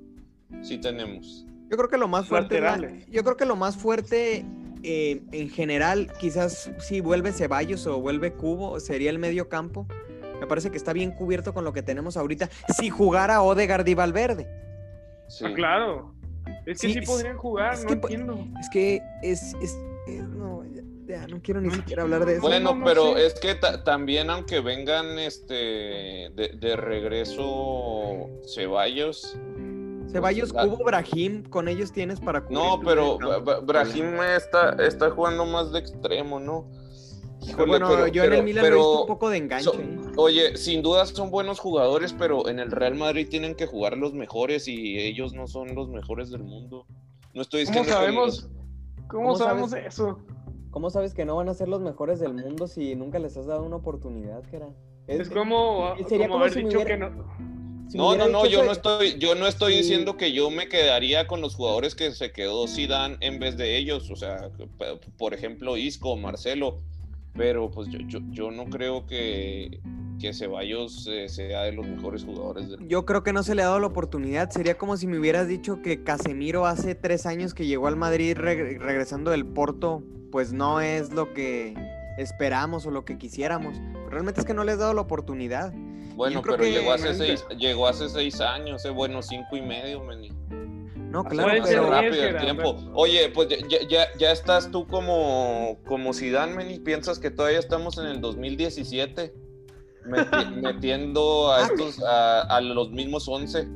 Sí tenemos. Yo creo que lo más fuerte. Laterales. yo creo que lo más fuerte eh, en general, quizás si vuelve Ceballos o vuelve Cubo, sería el medio campo. Me parece que está bien cubierto con lo que tenemos ahorita. Si jugara Odegaard y Valverde. Sí. Ah, claro. Es que Sí, podrían jugar, es no que entiendo. Es que es. es- es- no, ya, no quiero ni siquiera hablar de eso. Bueno, no, no pero sé. es que ta- también aunque vengan este de, de regreso Ceballos. Ceballos, la- Cubo, Brahim, con ellos tienes para cubrir. No, pero Brahim está, está jugando más de extremo, ¿no? Híjole, bueno, pero- yo en pero- el Milan lo he pero- visto un poco de enganche. Oye, sin duda son buenos jugadores, pero en el Real Madrid tienen que jugar los mejores y ellos no son los mejores del mundo. No estoy ¿Cómo diciendo que sabemos? los- ¿Cómo, ¿Cómo sabemos sabes? eso? ¿Cómo sabes que no van a ser los mejores del mundo si nunca les has dado una oportunidad, Kera? Es como, sería como como haber si me dicho hubiera- que no. si No, no, no, yo no estoy, yo no estoy Sí. diciendo que yo me quedaría con los jugadores que se quedó Zidane en vez de ellos, o sea, por ejemplo, Isco, Marcelo, pero pues yo, yo, yo no creo que, que Ceballos eh, sea de los mejores jugadores del Yo creo que no se le ha dado la oportunidad. Sería como si me hubieras dicho que Casemiro hace tres años que llegó al Madrid reg- regresando del Porto, pues no es lo que esperamos o lo que quisiéramos. Realmente es que no le has dado la oportunidad. Bueno, pero que- llegó hace seis, llegó hace seis años, eh, bueno, cinco y medio, meni. No, claro, pero... rápido el Gerardo. tiempo. Oye, pues ya, ya, ya estás tú como, como Zidane, Meni, piensas que todavía estamos en el 2017 meti- metiendo a Ah, estos a, a los mismos 11.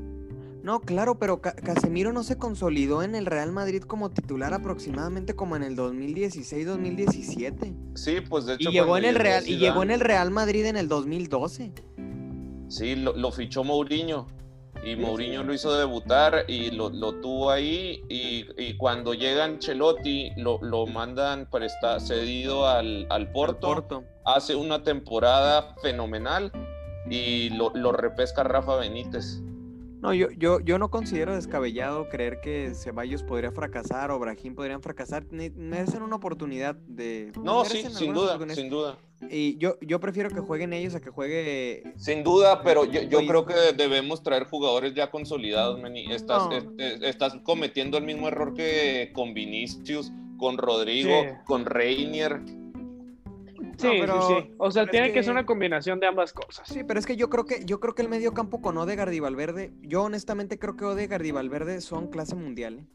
No, claro, pero Ca- Casemiro no se consolidó en el Real Madrid como titular aproximadamente como en el 2016-2017. Sí, pues de hecho Y llegó en el Real y llegó en el Real Madrid en el 2012. Sí, lo, lo fichó Mourinho. Y Mourinho lo hizo debutar y lo, lo tuvo ahí. Y, y cuando llega Ancelotti, lo, lo mandan presta, cedido al, al Porto. Porto. Hace una temporada fenomenal y lo, lo repesca Rafa Benítez. No, yo, yo, yo no considero descabellado creer que Ceballos podría fracasar o Brahim podrían fracasar. Merecen una oportunidad de. No, sí, sin duda, sin duda. Y yo, yo prefiero que jueguen ellos a que juegue. Sin duda, pero yo, yo creo que debemos traer jugadores ya consolidados, Meni. Estás, No. este, estás cometiendo el mismo error que con Vinicius, con Rodrigo, Sí. con Reinier. Sí, pero- sí, sí. O sea, pero tiene es que... que- ser una combinación de ambas cosas. Sí, pero es que yo creo que yo creo que el medio campo con Odegaard y Valverde, yo honestamente creo que Odegaard y Valverde son clase mundial. ¿eh?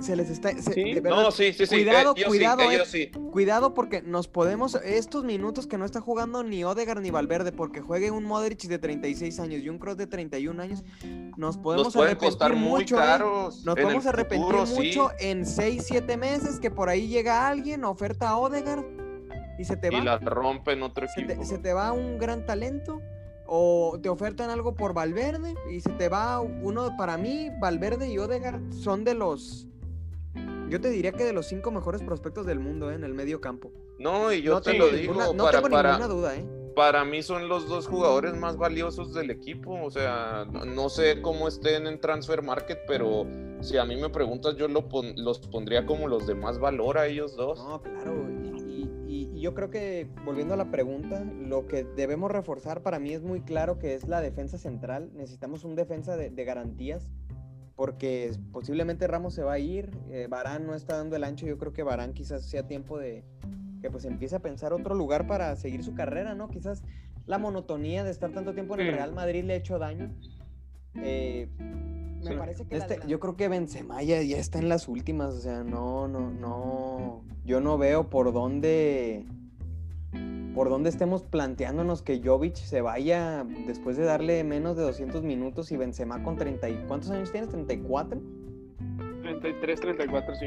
Se les está. se- Sí. de verdad, No, sí, sí, sí. Cuidado, cuidado, sí, eh. Cuidado porque nos podemos, estos minutos que no está jugando ni Odegaard ni Valverde, porque juegue un Modric de 36 años y un Kroos de 31 años, nos podemos Nos arrepentir costar muy mucho. ¿eh? caros. Nos podemos arrepentir futuro, sí. mucho en 6, 7 meses que por ahí llega alguien, oferta a Odegaard y se te va. Y la rompen otro se, equipo. te, se te va un gran talento o te ofertan algo por Valverde y se te va uno para mí, Valverde y Odegaard son de los yo te diría que de los cinco mejores prospectos del mundo ¿eh? en el medio campo. No, y yo no te lo digo, ninguna, no para, tengo para, ninguna duda, ¿eh? para mí son los dos jugadores más valiosos del equipo. O sea, no, no sé cómo estén en Transfer Market, pero si a mí me preguntas, yo lo pon- los pondría como los de más valor a ellos dos. No, claro. Y, y- y yo creo que, volviendo a la pregunta, lo que debemos reforzar para mí es muy claro que es la defensa central. Necesitamos un defensa de, de garantías, porque posiblemente Ramos se va a ir, eh, Barán no está dando el ancho. Yo creo que Barán quizás sea tiempo de que pues empiece a pensar otro lugar para seguir su carrera, ¿no? Quizás la monotonía de estar tanto tiempo en el. Real Madrid le ha hecho daño. Eh, me Sí. parece que este, yo creo que Benzema ya, ya está en las últimas, o sea, no, no, no, yo no veo por dónde, por dónde estemos planteándonos que Jovic se vaya después de darle menos de 200 minutos y Benzema con 30 y, ¿cuántos años tienes? ¿34? 33, 34, sí.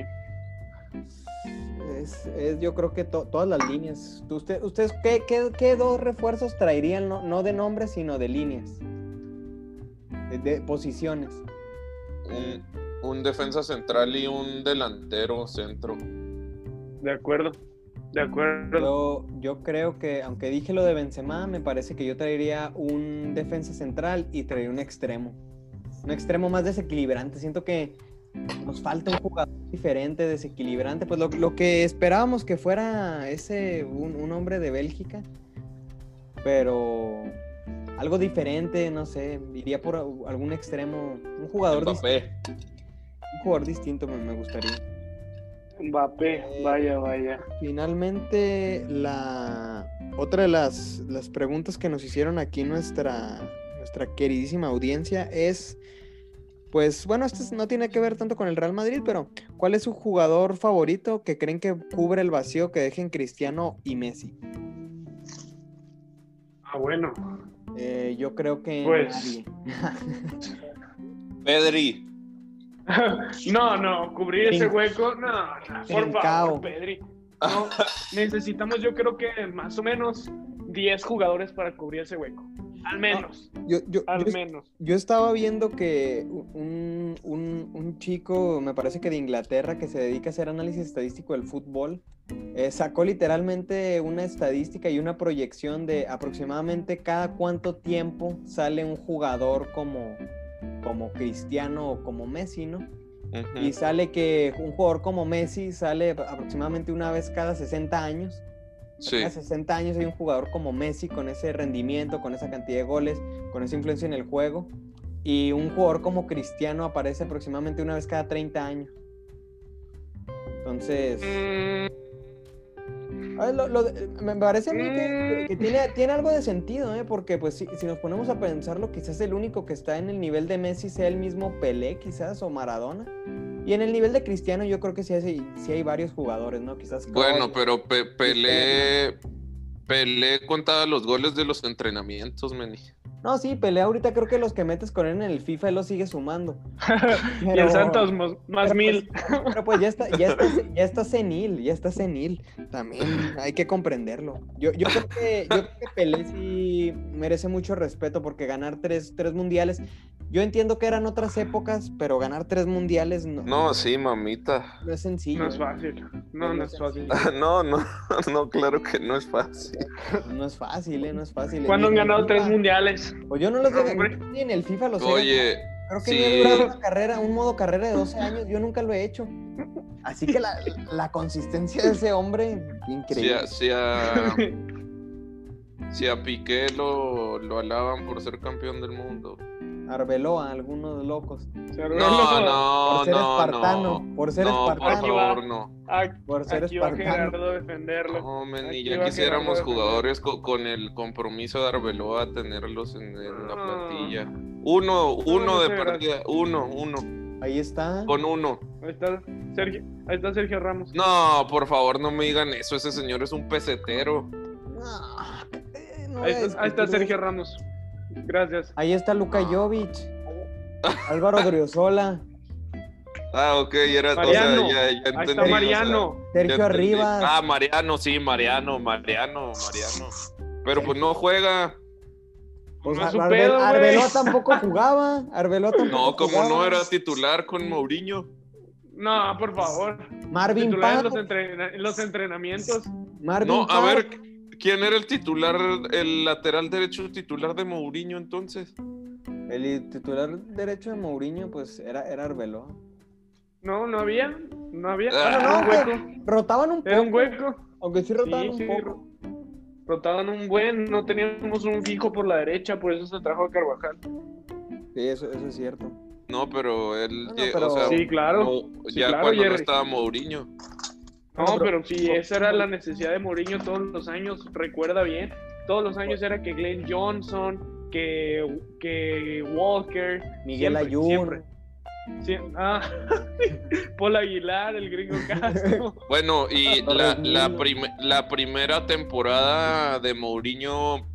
Es, es- yo creo que to- todas las líneas. ¿Tú- Usted, ¿Ustedes qué, qué- qué dos refuerzos traerían, no, no de nombres, sino de líneas? De, de posiciones. Un, un defensa central y un delantero centro. De acuerdo. De acuerdo. Yo, yo creo que, aunque dije lo de Benzema, me parece que yo traería un defensa central y traería un extremo. Un extremo más desequilibrante. Siento que nos falta un jugador diferente, desequilibrante. Pues lo, lo que esperábamos que fuera ese, un, un hombre de Bélgica. Pero algo diferente, no sé, iría por algún extremo, un jugador, Mbappé. un jugador distinto me, me gustaría. Mbappé, vaya, vaya. Finalmente, la otra de las, las preguntas que nos hicieron aquí nuestra, nuestra queridísima audiencia es, pues bueno, esto es- no tiene que ver tanto con el Real Madrid, pero ¿cuál es su jugador favorito que creen que cubre el vacío que dejen Cristiano y Messi? Ah, bueno. Eh, yo creo que Pues- nadie. Pedri. no, no, cubrir ese hueco, no, no, por favor, Pedri. No, necesitamos yo creo que más o menos 10 jugadores para cubrir ese hueco. Al menos, Yo, yo- al yo- menos. Yo estaba viendo que un, un- un chico, me parece que de Inglaterra, que se dedica a hacer análisis estadístico del fútbol, eh, sacó literalmente una estadística y una proyección de aproximadamente cada cuánto tiempo sale un jugador como, como Cristiano o como Messi, ¿no? Ujú. Y sale que un jugador como Messi sale aproximadamente una vez cada 60 años. Sí. Cada 60 años hay un jugador como Messi con ese rendimiento, con esa cantidad de goles, con esa influencia en el juego. Y un jugador como Cristiano aparece aproximadamente una vez cada 30 años. Entonces, Mm, a ver, lo- me parece a mí que, que tiene, tiene algo de sentido, ¿eh? porque pues si, si nos ponemos a pensarlo, quizás el único que está en el nivel de Messi sea el mismo Pelé, quizás, o Maradona. Y en el nivel de Cristiano yo creo que sí hay, sí hay varios jugadores, ¿no? Quizás... Bueno, pero Pe- Pelé. Pelé contaba los goles de los entrenamientos, meni. No, sí, Pelé ahorita creo que los que metes con él en el FIFA él los sigue sumando. y el Santos más, más pero mil. Pero pues ya está, ya está, ya está senil, ya está senil. También hay que comprenderlo. Yo, yo, creo que, yo creo que Pelé sí merece mucho respeto porque ganar tres, tres mundiales. Yo entiendo que eran otras épocas, pero ganar tres mundiales no, No, sí, mamita. no es sencillo. No es fácil. No, no es fácil. No, no, no, claro que no es fácil. No es fácil, ¿eh? No es fácil. ¿Cuándo han ganado tres mundiales? Pues yo no los he ni en el FIFA los he Oye, Creo que Sí. ni he durado una carrera, un modo carrera de 12 años, yo nunca lo he hecho. Así que la, la consistencia de ese hombre, si increíble. a, si a, si a Piqué lo, lo alaban por ser campeón del mundo. Arbeloa, algunos locos. No, no, por ser no, espartano, no. por ser no, por espartano. favor, no. Por ser Aquí va espartano. Gerardo a defenderlo. No, men, y ya va quisiéramos Gerardo jugadores co- con, el compromiso de Arbeloa tenerlos en, en la plantilla. Uno, uno de partida, uno, uno, Ahí está. con uno. Ahí está Sergio, ahí está Sergio Ramos. No, por favor, no me digan eso. Ese señor es un pesetero. No, eh, no Ahí está, ahí está discutir Sergio. Ramos. Gracias. Ahí está Luka No. Jovic. Álvaro Driosola. Ah, ok, era, Mariano. o sea, ya, ya Ahí entendí. está o sea, Mariano. Sergio. Arribas. Ah, Mariano, sí, Mariano, Mariano, Mariano. Pero pues no juega. Pues no Arbe- pedo. Arbeloa tampoco jugaba. Arbeloa tampoco No, como jugaba. no era titular con Mourinho. No, por favor. Marvin Titular en los, entrena- en los entrenamientos. Marvin No, a ver, ¿quién era el titular, el lateral derecho titular de Mourinho entonces? El titular derecho de Mourinho, pues era, era Arbeloa. No, no había. No había. Ah, Era no, un hueco. Rotaban un poco. Era un hueco. Aunque sí rotaban Sí, un sí, poco. rotaban un buen, no teníamos un fijo por la derecha, por eso se trajo a Carvajal. Sí, eso, eso es cierto. No, pero él, No, no, lle- pero- o sea, Sí, claro. no- Sí, ya claro, cuando no Jerry. estaba Mourinho. No, No, pero- pero si esa era la necesidad de Mourinho todos los años, recuerda bien, todos los años era que Glenn Johnson, que, que Walker, Miguel siempre, Ayun. siempre. Sí, ah, Paul Aguilar, el gringo Castro. Bueno, y la, Torres la, Nilo. prim- la primera temporada de Mourinho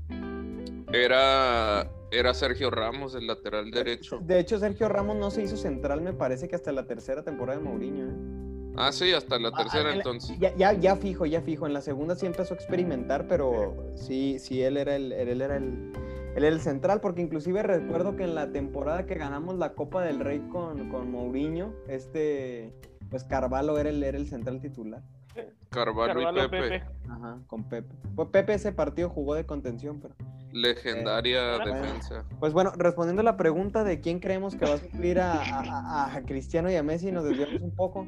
era, era Sergio Ramos, el lateral derecho. De hecho, Sergio Ramos no se hizo central, me parece que hasta la tercera temporada de Mourinho. ¿eh? Ah, sí, hasta la Ah, tercera en la- entonces. Ya, ya, ya fijo, ya fijo. En la segunda sí empezó a experimentar, pero sí, sí, él era el, él era el, él era el central, porque inclusive recuerdo que en la temporada que ganamos la Copa del Rey con, con Mourinho, este, pues Carvalho era el, era el central titular. Carvalho, Carvalho, y Pepe. Pepe. Ajá, con Pepe. Pues Pepe ese partido jugó de contención, pero. Legendaria Eh, defensa. Pues bueno, respondiendo a la pregunta de quién creemos que va a suplir a, a- a- a Cristiano y a Messi, nos desviamos un poco.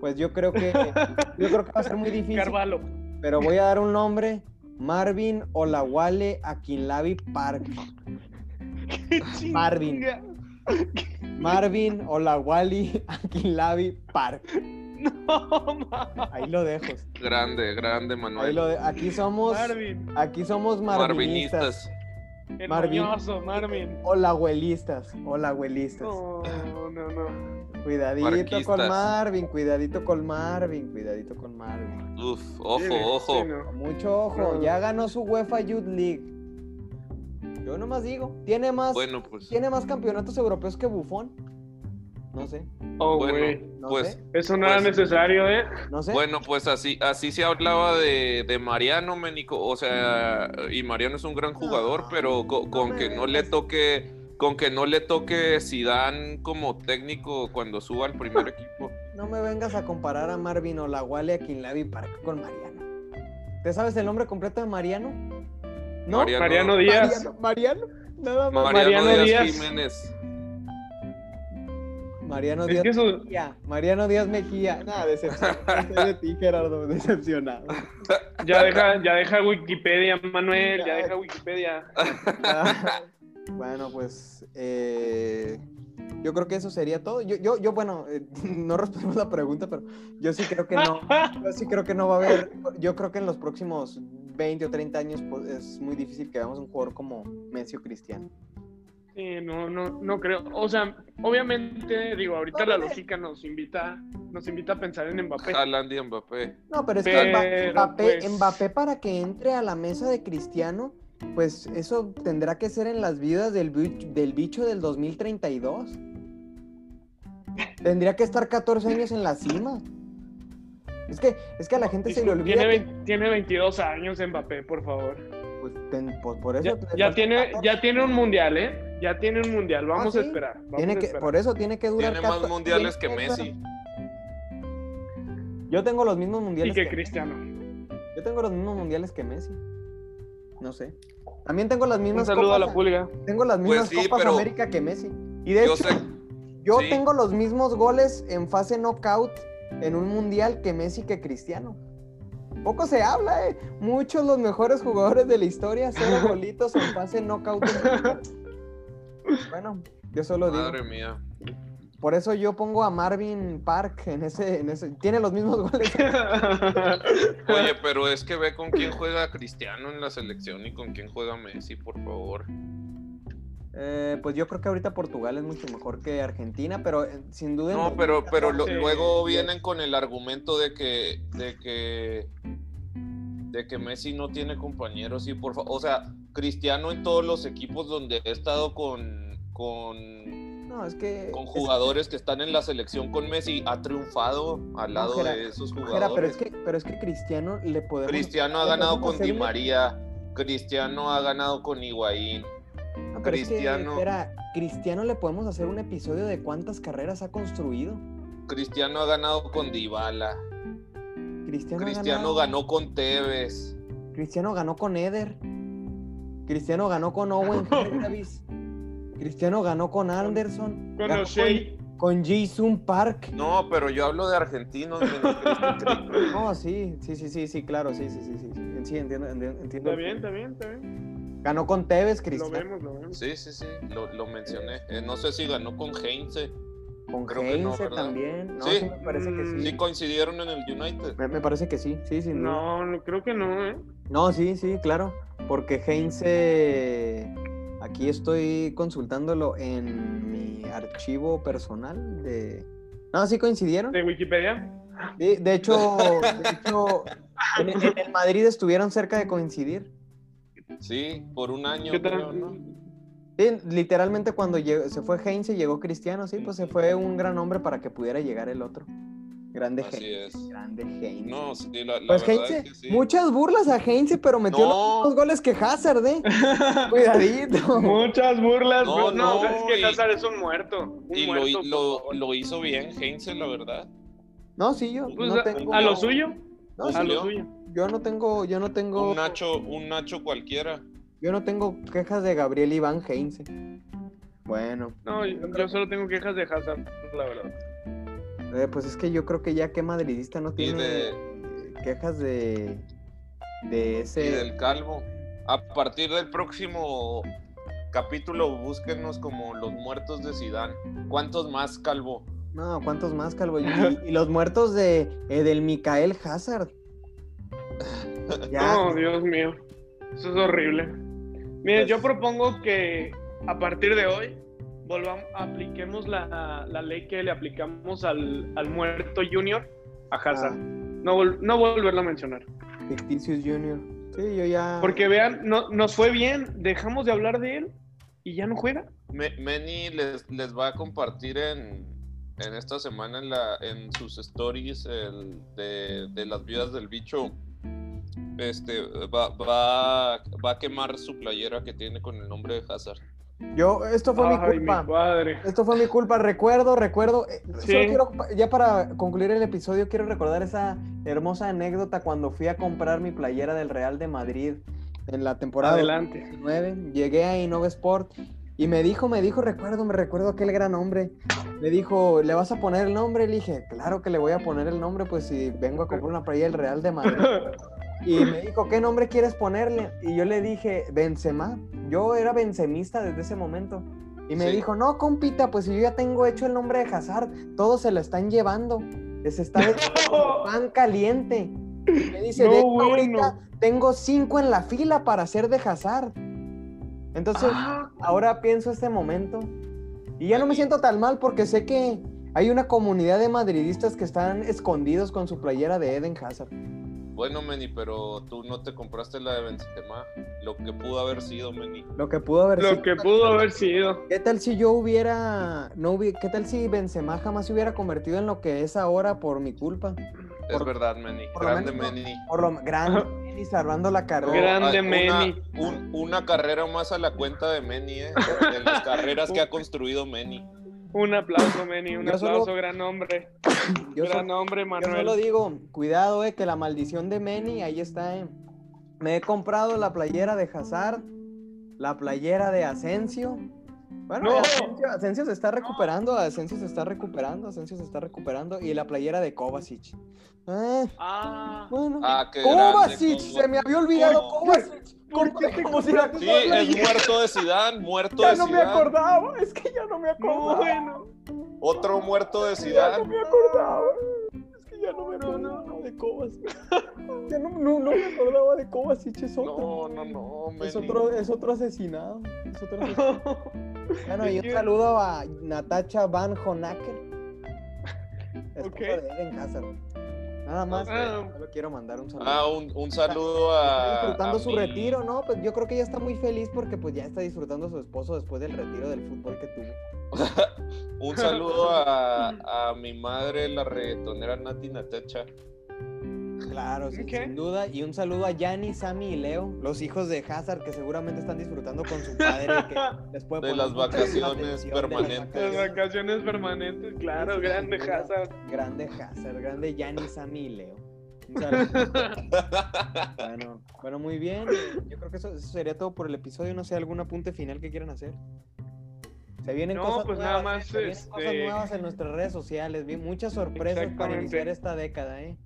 Pues yo creo que yo creo que va a ser muy difícil. Carvalho. Pero voy a dar un nombre: Marvin Olawale Akinlavi Park. Marvin. Marvin Olawale Akinlavi Park. No, Ahí lo dejo. Grande, grande Ahí Manuel. lo de- aquí somos Marvin. aquí somos marvinistas. Marvinistas. El Marvin. mañoso, Marvin. Olagüelistas, olagüelistas. No, no, no. Cuidadito Marquistas. con Marvin, cuidadito con Marvin, cuidadito con Marvin. Uf, ojo, Sí, ojo. sí, no. Mucho ojo, No. ya ganó su UEFA Youth League. Yo nomás digo, tiene más, Bueno, pues. tiene más campeonatos europeos que Bufón. No sé, Oh, Bueno, güey. no pues. sé, Eso no era Pues- necesario, ¿eh? no sé. Bueno, pues así, así se hablaba de, de Mariano Ménico, o sea, y Mariano es un gran jugador, No, pero con, que no le toque, con que no le toque Zidane como técnico cuando suba al primer equipo. No me vengas a comparar a Marvin Olaguale, a Kinlavi Park con Mariano. ¿Te sabes el nombre completo de Mariano? ¿No? Mariano, Mariano Díaz. Mariano, Mariano, nada más. Mariano Mariano Díaz, Díaz. Jiménez. Mariano Es Díaz que Mejía. Mariano Díaz Mejía. Nada, decepcionado. Estoy de ti, Gerardo, decepcionado. Ya deja, ya deja Wikipedia, Manuel, ya deja Wikipedia. bueno, pues eh, yo creo que eso sería todo. Yo, yo, yo bueno, eh, no respondimos la pregunta, pero yo sí creo que no. Yo sí creo que no va a haber. Yo creo que en los próximos 20 o 30 años pues, es muy difícil que veamos un jugador como Messi o Cristiano. Sí, no, no, no creo. O sea, obviamente, digo, ahorita la lógica nos invita, nos invita a pensar en Mbappé. Haaland y Mbappé. No, pero es que Pero, Mbappé, pues- Mbappé para que entre a la mesa de Cristiano, pues eso tendrá que ser en las vidas del, del bicho del 2032. Tendría que estar 14 años en la cima. Es que, es que a la gente se le olvida. Tiene, que- tiene 22 años Mbappé, por favor. pues, ten- pues, por eso. Ya, tiene, 14. ya tiene un mundial, ¿eh? Ya tiene un mundial. Vamos Ah, a sí. esperar. Vamos Tiene a que, esperar. por eso tiene que durar. Tiene más 14 mundiales que tiene Messi. Yo tengo los mismos Y mundiales que que Cristiano. Yo tengo los mismos mundiales que Messi. No sé. También tengo las Un mismas saludo a copas. la pulga. Tengo las mismas Pues sí, copas pero- América que Messi. Y de Yo hecho, sé, yo sí. tengo los mismos goles en fase knockout en un mundial que Messi que Cristiano. Poco se habla, eh. Muchos los mejores jugadores de la historia, cero golitos en fase knockout. en bueno, yo solo digo. madre mía. Por eso yo pongo a Marvin Park en ese, en ese. Tiene los mismos goles. Oye, pero es que ve con quién juega Cristiano en la selección y con quién juega Messi, por favor. Eh, pues yo creo que ahorita Portugal es mucho mejor que Argentina, pero eh, sin duda. No, pero, pero lo- 2014, luego vienen con el argumento de que, de que, de que Messi no tiene compañeros y por favor, o sea, Cristiano en todos los equipos donde ha estado con, con, No, es que. con es- jugadores que están en la selección con Messi, ha triunfado al lado Jera, de esos Jera, jugadores. pero es que, pero es que Cristiano le podemos. Cristiano ha ganado con Di María, Cristiano ha ganado con Higuaín. No, pero es que, Cristiano- espera, Cristiano le podemos hacer un episodio de cuántas carreras ha construido. Cristiano ha ganado con Dybala. Cristiano, ha Cristiano ganado- ganó con Tevez. Cristiano ganó con Eder. Cristiano ganó con Owen Davis. Cristiano ganó con Anderson. Con O'Shea. con Jason Park. No, pero yo hablo de argentinos. No, sí, sí, sí, sí, sí, claro, sí, sí, sí, sí. sí. Sí, entiendo, entiendo. entiendo. Está bien, está bien, está bien. Ganó con Tevez, Lo Cristiano. vemos, lo vemos. Sí, sí, sí, lo, lo mencioné. Eh, no sé si ganó con Heinze. Con Creo no, Heinze también. No, Sí. sí, me parece que sí. Sí coincidieron en el United. Me, me parece que sí, sí, duda. No, no, creo que no, ¿eh? No, sí, sí, claro. Porque Heinze, aquí estoy consultándolo en mi archivo personal de... No, sí coincidieron. De Wikipedia. De hecho, de hecho en, Madrid estuvieron cerca de coincidir. Sí, por un año. ¿Qué creo? ¿no? Sí, literalmente cuando llegó- se fue Heinze llegó Cristiano, sí, pues se fue un gran hombre para que pudiera llegar el otro. Grande Así Heinze. es. Grande Heinze. No, sí, la, la Pues verdad Heinze, es que sí. muchas burlas a Heinze, pero metió No. los mismos goles que Hazard, ¿eh? Cuidadito. Muchas burlas. No, bro. No, no, es que y- Hazard es un muerto. Un Y lo, muerto, lo, por favor. lo hizo bien Heinze, la verdad. No, sí, yo Pues no a- tengo... a lo suyo. No, Un sí, A lo Leo, suyo. Yo no tengo, yo no tengo, un Nacho, un Nacho cualquiera. yo no tengo quejas de Gabriel Iván Heinze. Bueno, No, yo, yo solo tengo quejas de Hazard, la verdad. Eh, pues es que yo creo que ya que madridista no Y tiene de- quejas de de Y ese del Calvo. A partir del próximo capítulo, búsquenos como los muertos de Sidán. ¿Cuántos más, Calvo? No, ¿cuántos más, Calvo? Y, y los muertos de eh, del Micael Hazard. Ya, No, Dios mío. Eso es horrible. Miren, Pues- yo propongo que a partir de hoy volvamos, apliquemos la, la ley que le aplicamos al, al muerto Junior a Hazard. Ah. No, vol- no volverlo a mencionar. Ficticius Junior. Sí, yo ya. Porque vean, no, nos fue bien, dejamos de hablar de él y ya no juega. Me- Meni les, les va a compartir en, en esta semana en, la, en sus stories el de, de las vidas del bicho. Este va, va, va a quemar su playera que tiene con el nombre de Hazard. Yo, esto fue mi culpa. padre. Esto fue mi culpa, recuerdo, recuerdo. eh, Sí. Quiero, ya para concluir el episodio, quiero recordar esa hermosa anécdota cuando fui a comprar mi playera del Real de Madrid en la temporada Adelante. 2019. Llegué a Innova Sport y me dijo, me dijo, recuerdo, me recuerdo aquel gran hombre. Me dijo, ¿le vas a poner el nombre? Le dije, claro que le voy a poner el nombre, pues si vengo a comprar una playera del Real de Madrid. Y me dijo, ¿qué nombre quieres ponerle? Y yo le dije, Benzema. Yo era benzemista desde ese momento. Y me Sí. dijo, no, compita, pues yo ya tengo hecho el nombre de Hazard, todos se lo están llevando. Se está vendiendo pan caliente. Y me dice, No, de bueno. ahorita tengo cinco en la fila para ser de Hazard. Entonces, Ah, ahora pienso este momento. Y ya no me siento tan mal porque sé que hay una comunidad de madridistas que están escondidos con su playera de Eden Hazard. Bueno, Meni, pero tú no te compraste la de Benzema. Lo que pudo haber sido, Meni. Lo que pudo haber lo sido. que pudo haber sido. ¿Qué tal si yo hubiera, no hubi- qué tal si Benzema jamás se hubiera convertido en lo que es ahora por mi culpa? Es Por- verdad, Meni. por lo Grande menos- Meni. Por lo grande, y salvando la carrera. Grande hay Meni. Una, un- una carrera más a la cuenta de Meni, ¿eh? De las carreras que ha construido Meni. Un aplauso, Meni. Un Yo solo- aplauso, gran hombre. Yo, gran so- hombre, yo Manuel. solo digo, cuidado, eh, que la maldición de Meni, ahí está, eh. Me he comprado la playera de Hazard, la playera de Asensio. Bueno, No. Asensio, Asensio se está recuperando, Asensio se está recuperando, Asensio se está recuperando. Y la playera de Kovacic. Eh, Ah, bueno. Ah, qué Kovacic, grande, se me había olvidado ¿Cómo? Kovacic. ¿Por qué te Como si la- Sí, es muerto de Sidán, muerto Ya de no me Sidán. acordaba, es que ya no me no, acordaba. bueno. Otro muerto de Ya no me acordaba. Es que ya no me acordaba Kovacic. Ya no, no, no me acordaba de Kovacic, es otro. No, no, no, Es otro, es otro asesinado. Es otro asesinado. Bueno, y un saludo a Natacha Van Honacker. Esposa Ok. de Eden Hazard. Nada más, Ah. solo quiero mandar un saludo. Ah, un, un saludo Está a. disfrutando a su retiro, ¿no? Pues yo creo que ella está muy feliz porque pues ya está disfrutando a su esposo después del retiro del fútbol que tuvo. Un saludo a, a mi madre, la reggaetonera Nati Natacha. Claro, sí, sin duda. Y un saludo a Yanni, Sammy y Leo, los hijos de Hazard que seguramente están disfrutando con su padre. Que les puede De las vacaciones atención de las permanentes. Las vacaciones. permanentes, claro, Sí, grande. Hazard. Grande Hazard, grande Yanni, Sammy y Leo. Un saludo. bueno, bueno, muy bien. Yo creo que eso, eso sería todo por el episodio. No sé, algún apunte final que quieran hacer. Se vienen No, cosas pues nuevas, nada más, Se vienen cosas este- nuevas en nuestras redes sociales. Vi muchas sorpresas para iniciar esta década, ¿eh?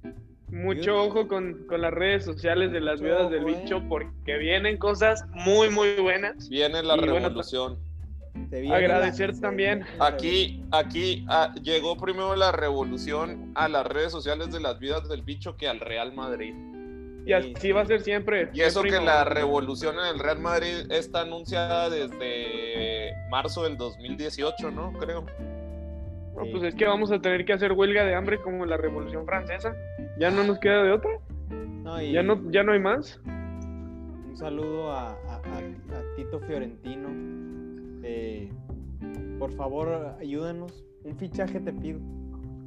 Mucho ojo con, con las redes sociales de las Mucho vidas del ojo, eh. bicho porque vienen cosas muy, muy buenas. Viene la bueno, revolución. Se viene Agradecer también. Aquí, aquí ah, llegó primero la revolución a las redes sociales de las vidas del bicho que al Real Madrid. Y así va a ser siempre. Y eso que la revolución en el Real Madrid está anunciada desde marzo del 2018, ¿no? Creo. No, pues es que vamos a tener que hacer huelga de hambre como la Revolución Francesa. Ya no nos queda de otra. No, y Ya no, ya no hay más. Un saludo a, a- a- a Tito Fiorentino. Eh, por favor, ayúdanos. Un fichaje te pido.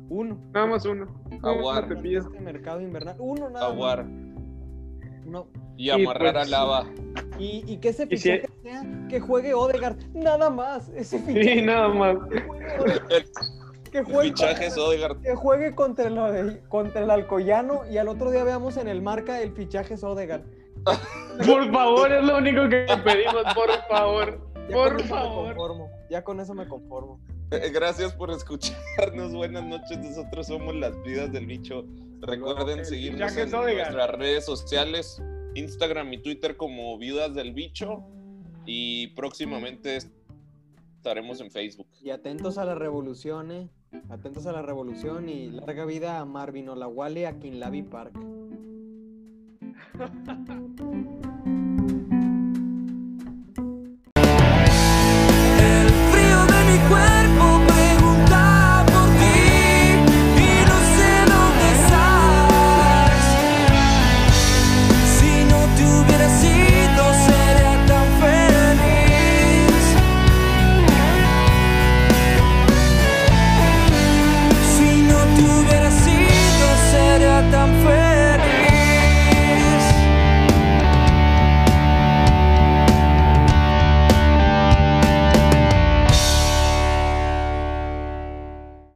Uno. Nada más uno. Aguar. Te pido. Este mercado invernal. Uno nada más. Aguar. Uno. Y amarrar pues, a lava. Y, y que ese Y si- fichaje sea que juegue Odegaard. Nada más. Ese fichaje. Sí, nada más. Que juegue Odegaard. Que juegue, Fichajes Odegaard. que juegue contra, el Alcoyano y al otro día veamos en el marca el fichaje es Odegaard. Por favor, es lo único que pedimos, por favor. Ya Por favor. conformo. Ya con eso me conformo. Eh, Gracias por escucharnos. Buenas noches. Nosotros somos las vidas del bicho. Recuerden seguirnos fichaje en nuestras redes sociales, Instagram y Twitter como Viudas del Bicho. Y próximamente estaremos en Facebook. Y atentos a la revolución, eh. Atentos a la revolución y larga vida a Marvin Olawale a Kinlavi Park.